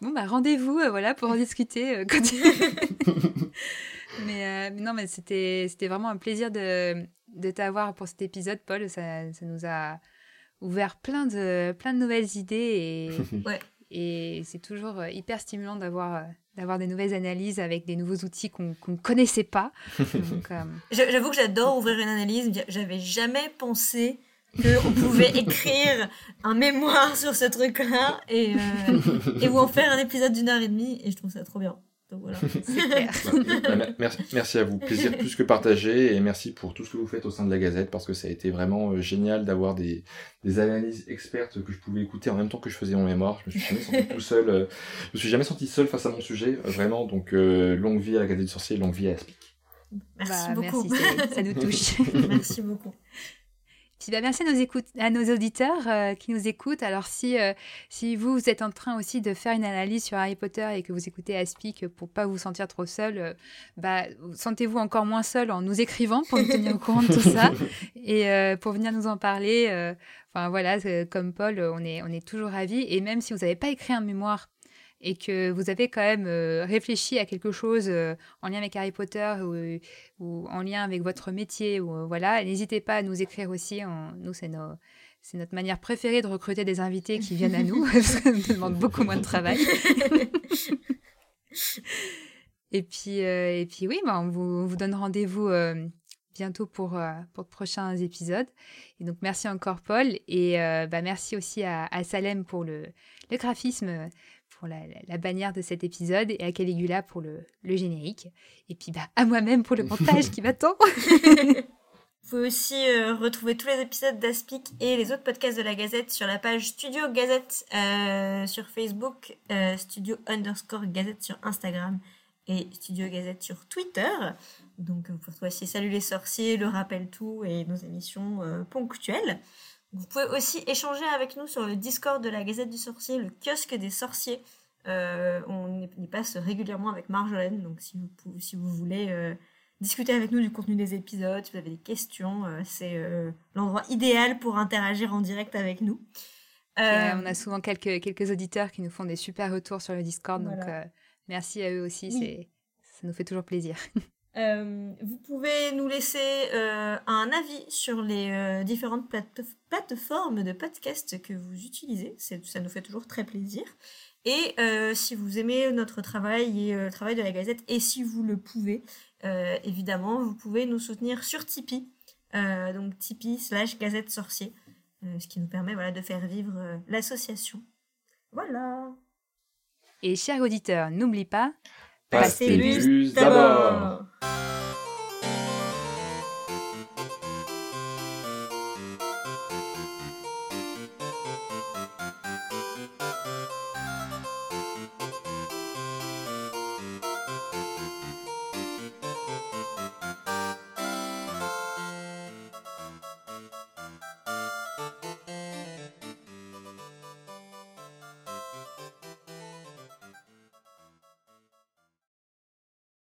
Bon, bah rendez-vous, euh, voilà, pour en discuter. Euh, mais, non, mais c'était vraiment un plaisir de, de t'avoir pour cet épisode, Paul. Ça, ça nous a ouvert plein de, plein de nouvelles idées et, ouais Et c'est toujours hyper stimulant d'avoir d'avoir des nouvelles analyses avec des nouveaux outils qu'on ne connaissait pas. *laughs* J'avoue que j'adore ouvrir une analyse. J'avais jamais pensé qu'on pouvait *laughs* écrire un mémoire sur ce truc-là et, et vous en faire un épisode d'une heure et demie. Et je trouve ça trop bien. Bah, *laughs* *laughs* merci, merci, à vous. Plaisir plus que partagé et merci pour tout ce que vous faites au sein de la Gazette parce que ça a été vraiment euh, génial d'avoir des, des analyses expertes que je pouvais écouter en même temps que je faisais mon mémoire. Je me suis jamais senti tout seul. Euh, je me suis jamais senti seul face à mon sujet, euh, vraiment. Donc longue vie à la Gazette du Sorcier, longue vie à Aspic. Merci bah, beaucoup. Merci, ça nous *laughs* touche. merci beaucoup. Puis bah, merci à nos, écoute, à nos auditeurs euh, qui nous écoutent. Alors si, euh, si vous, vous, êtes en train aussi de faire une analyse sur Harry Potter et que vous écoutez Aspic pour pas vous sentir trop seul, euh, bah, sentez-vous encore moins seul en nous écrivant pour nous tenir au courant de tout ça *laughs* et pour venir nous en parler. Enfin voilà, comme Paul, on est, on est toujours ravis. Et même si vous n'avez pas écrit un mémoire et que vous avez quand même euh, réfléchi à quelque chose euh, en lien avec Harry Potter ou, en lien avec votre métier, ou, euh, voilà, n'hésitez pas à nous écrire aussi. nous, c'est c'est notre manière préférée de recruter des invités qui viennent à nous, *laughs* parce que ça nous demande beaucoup moins de travail. *laughs* et, puis, et puis oui, bah, on, vous, vous donne rendez-vous bientôt pour, pour de prochains épisodes. Et donc merci encore Paul, et bah, merci aussi à, à Salem pour le, le graphisme pour la, bannière de cet épisode et à Caligula pour le, générique. Et puis bah, à moi-même pour le montage qui *laughs* m'attend. Vous pouvez aussi euh, retrouver tous les épisodes d'Aspic et les autres podcasts de la Gazette sur la page Studio Gazette euh, sur Facebook, euh, Studio underscore Gazette sur Instagram et Studio Gazette sur Twitter. Donc vous pouvez aussi Salut les sorciers, le rappel tout et nos émissions ponctuelles. Vous pouvez aussi échanger avec nous sur le Discord de la Gazette du Sorcier, le kiosque des sorciers. Euh, on y passe régulièrement avec Marjolaine, donc si vous, si vous voulez euh, discuter avec nous du contenu des épisodes, si vous avez des questions, euh, c'est l'endroit idéal pour interagir en direct avec nous. on a souvent quelques, quelques auditeurs qui nous font des super retours sur le Discord, donc merci à eux aussi, ça nous fait toujours plaisir. *laughs* Vous pouvez nous laisser un avis sur les différentes plateformes de podcast que vous utilisez. Ça nous fait toujours très plaisir. Et si vous aimez notre travail et le travail de la Gazette, et si vous le pouvez, évidemment, vous pouvez nous soutenir sur Tipeee. donc Tipeee slash Gazette Sorcier. ce qui nous permet voilà, de faire vivre l'association. Voilà. Et chers auditeurs, n'oublie pas, passez plus d'abord.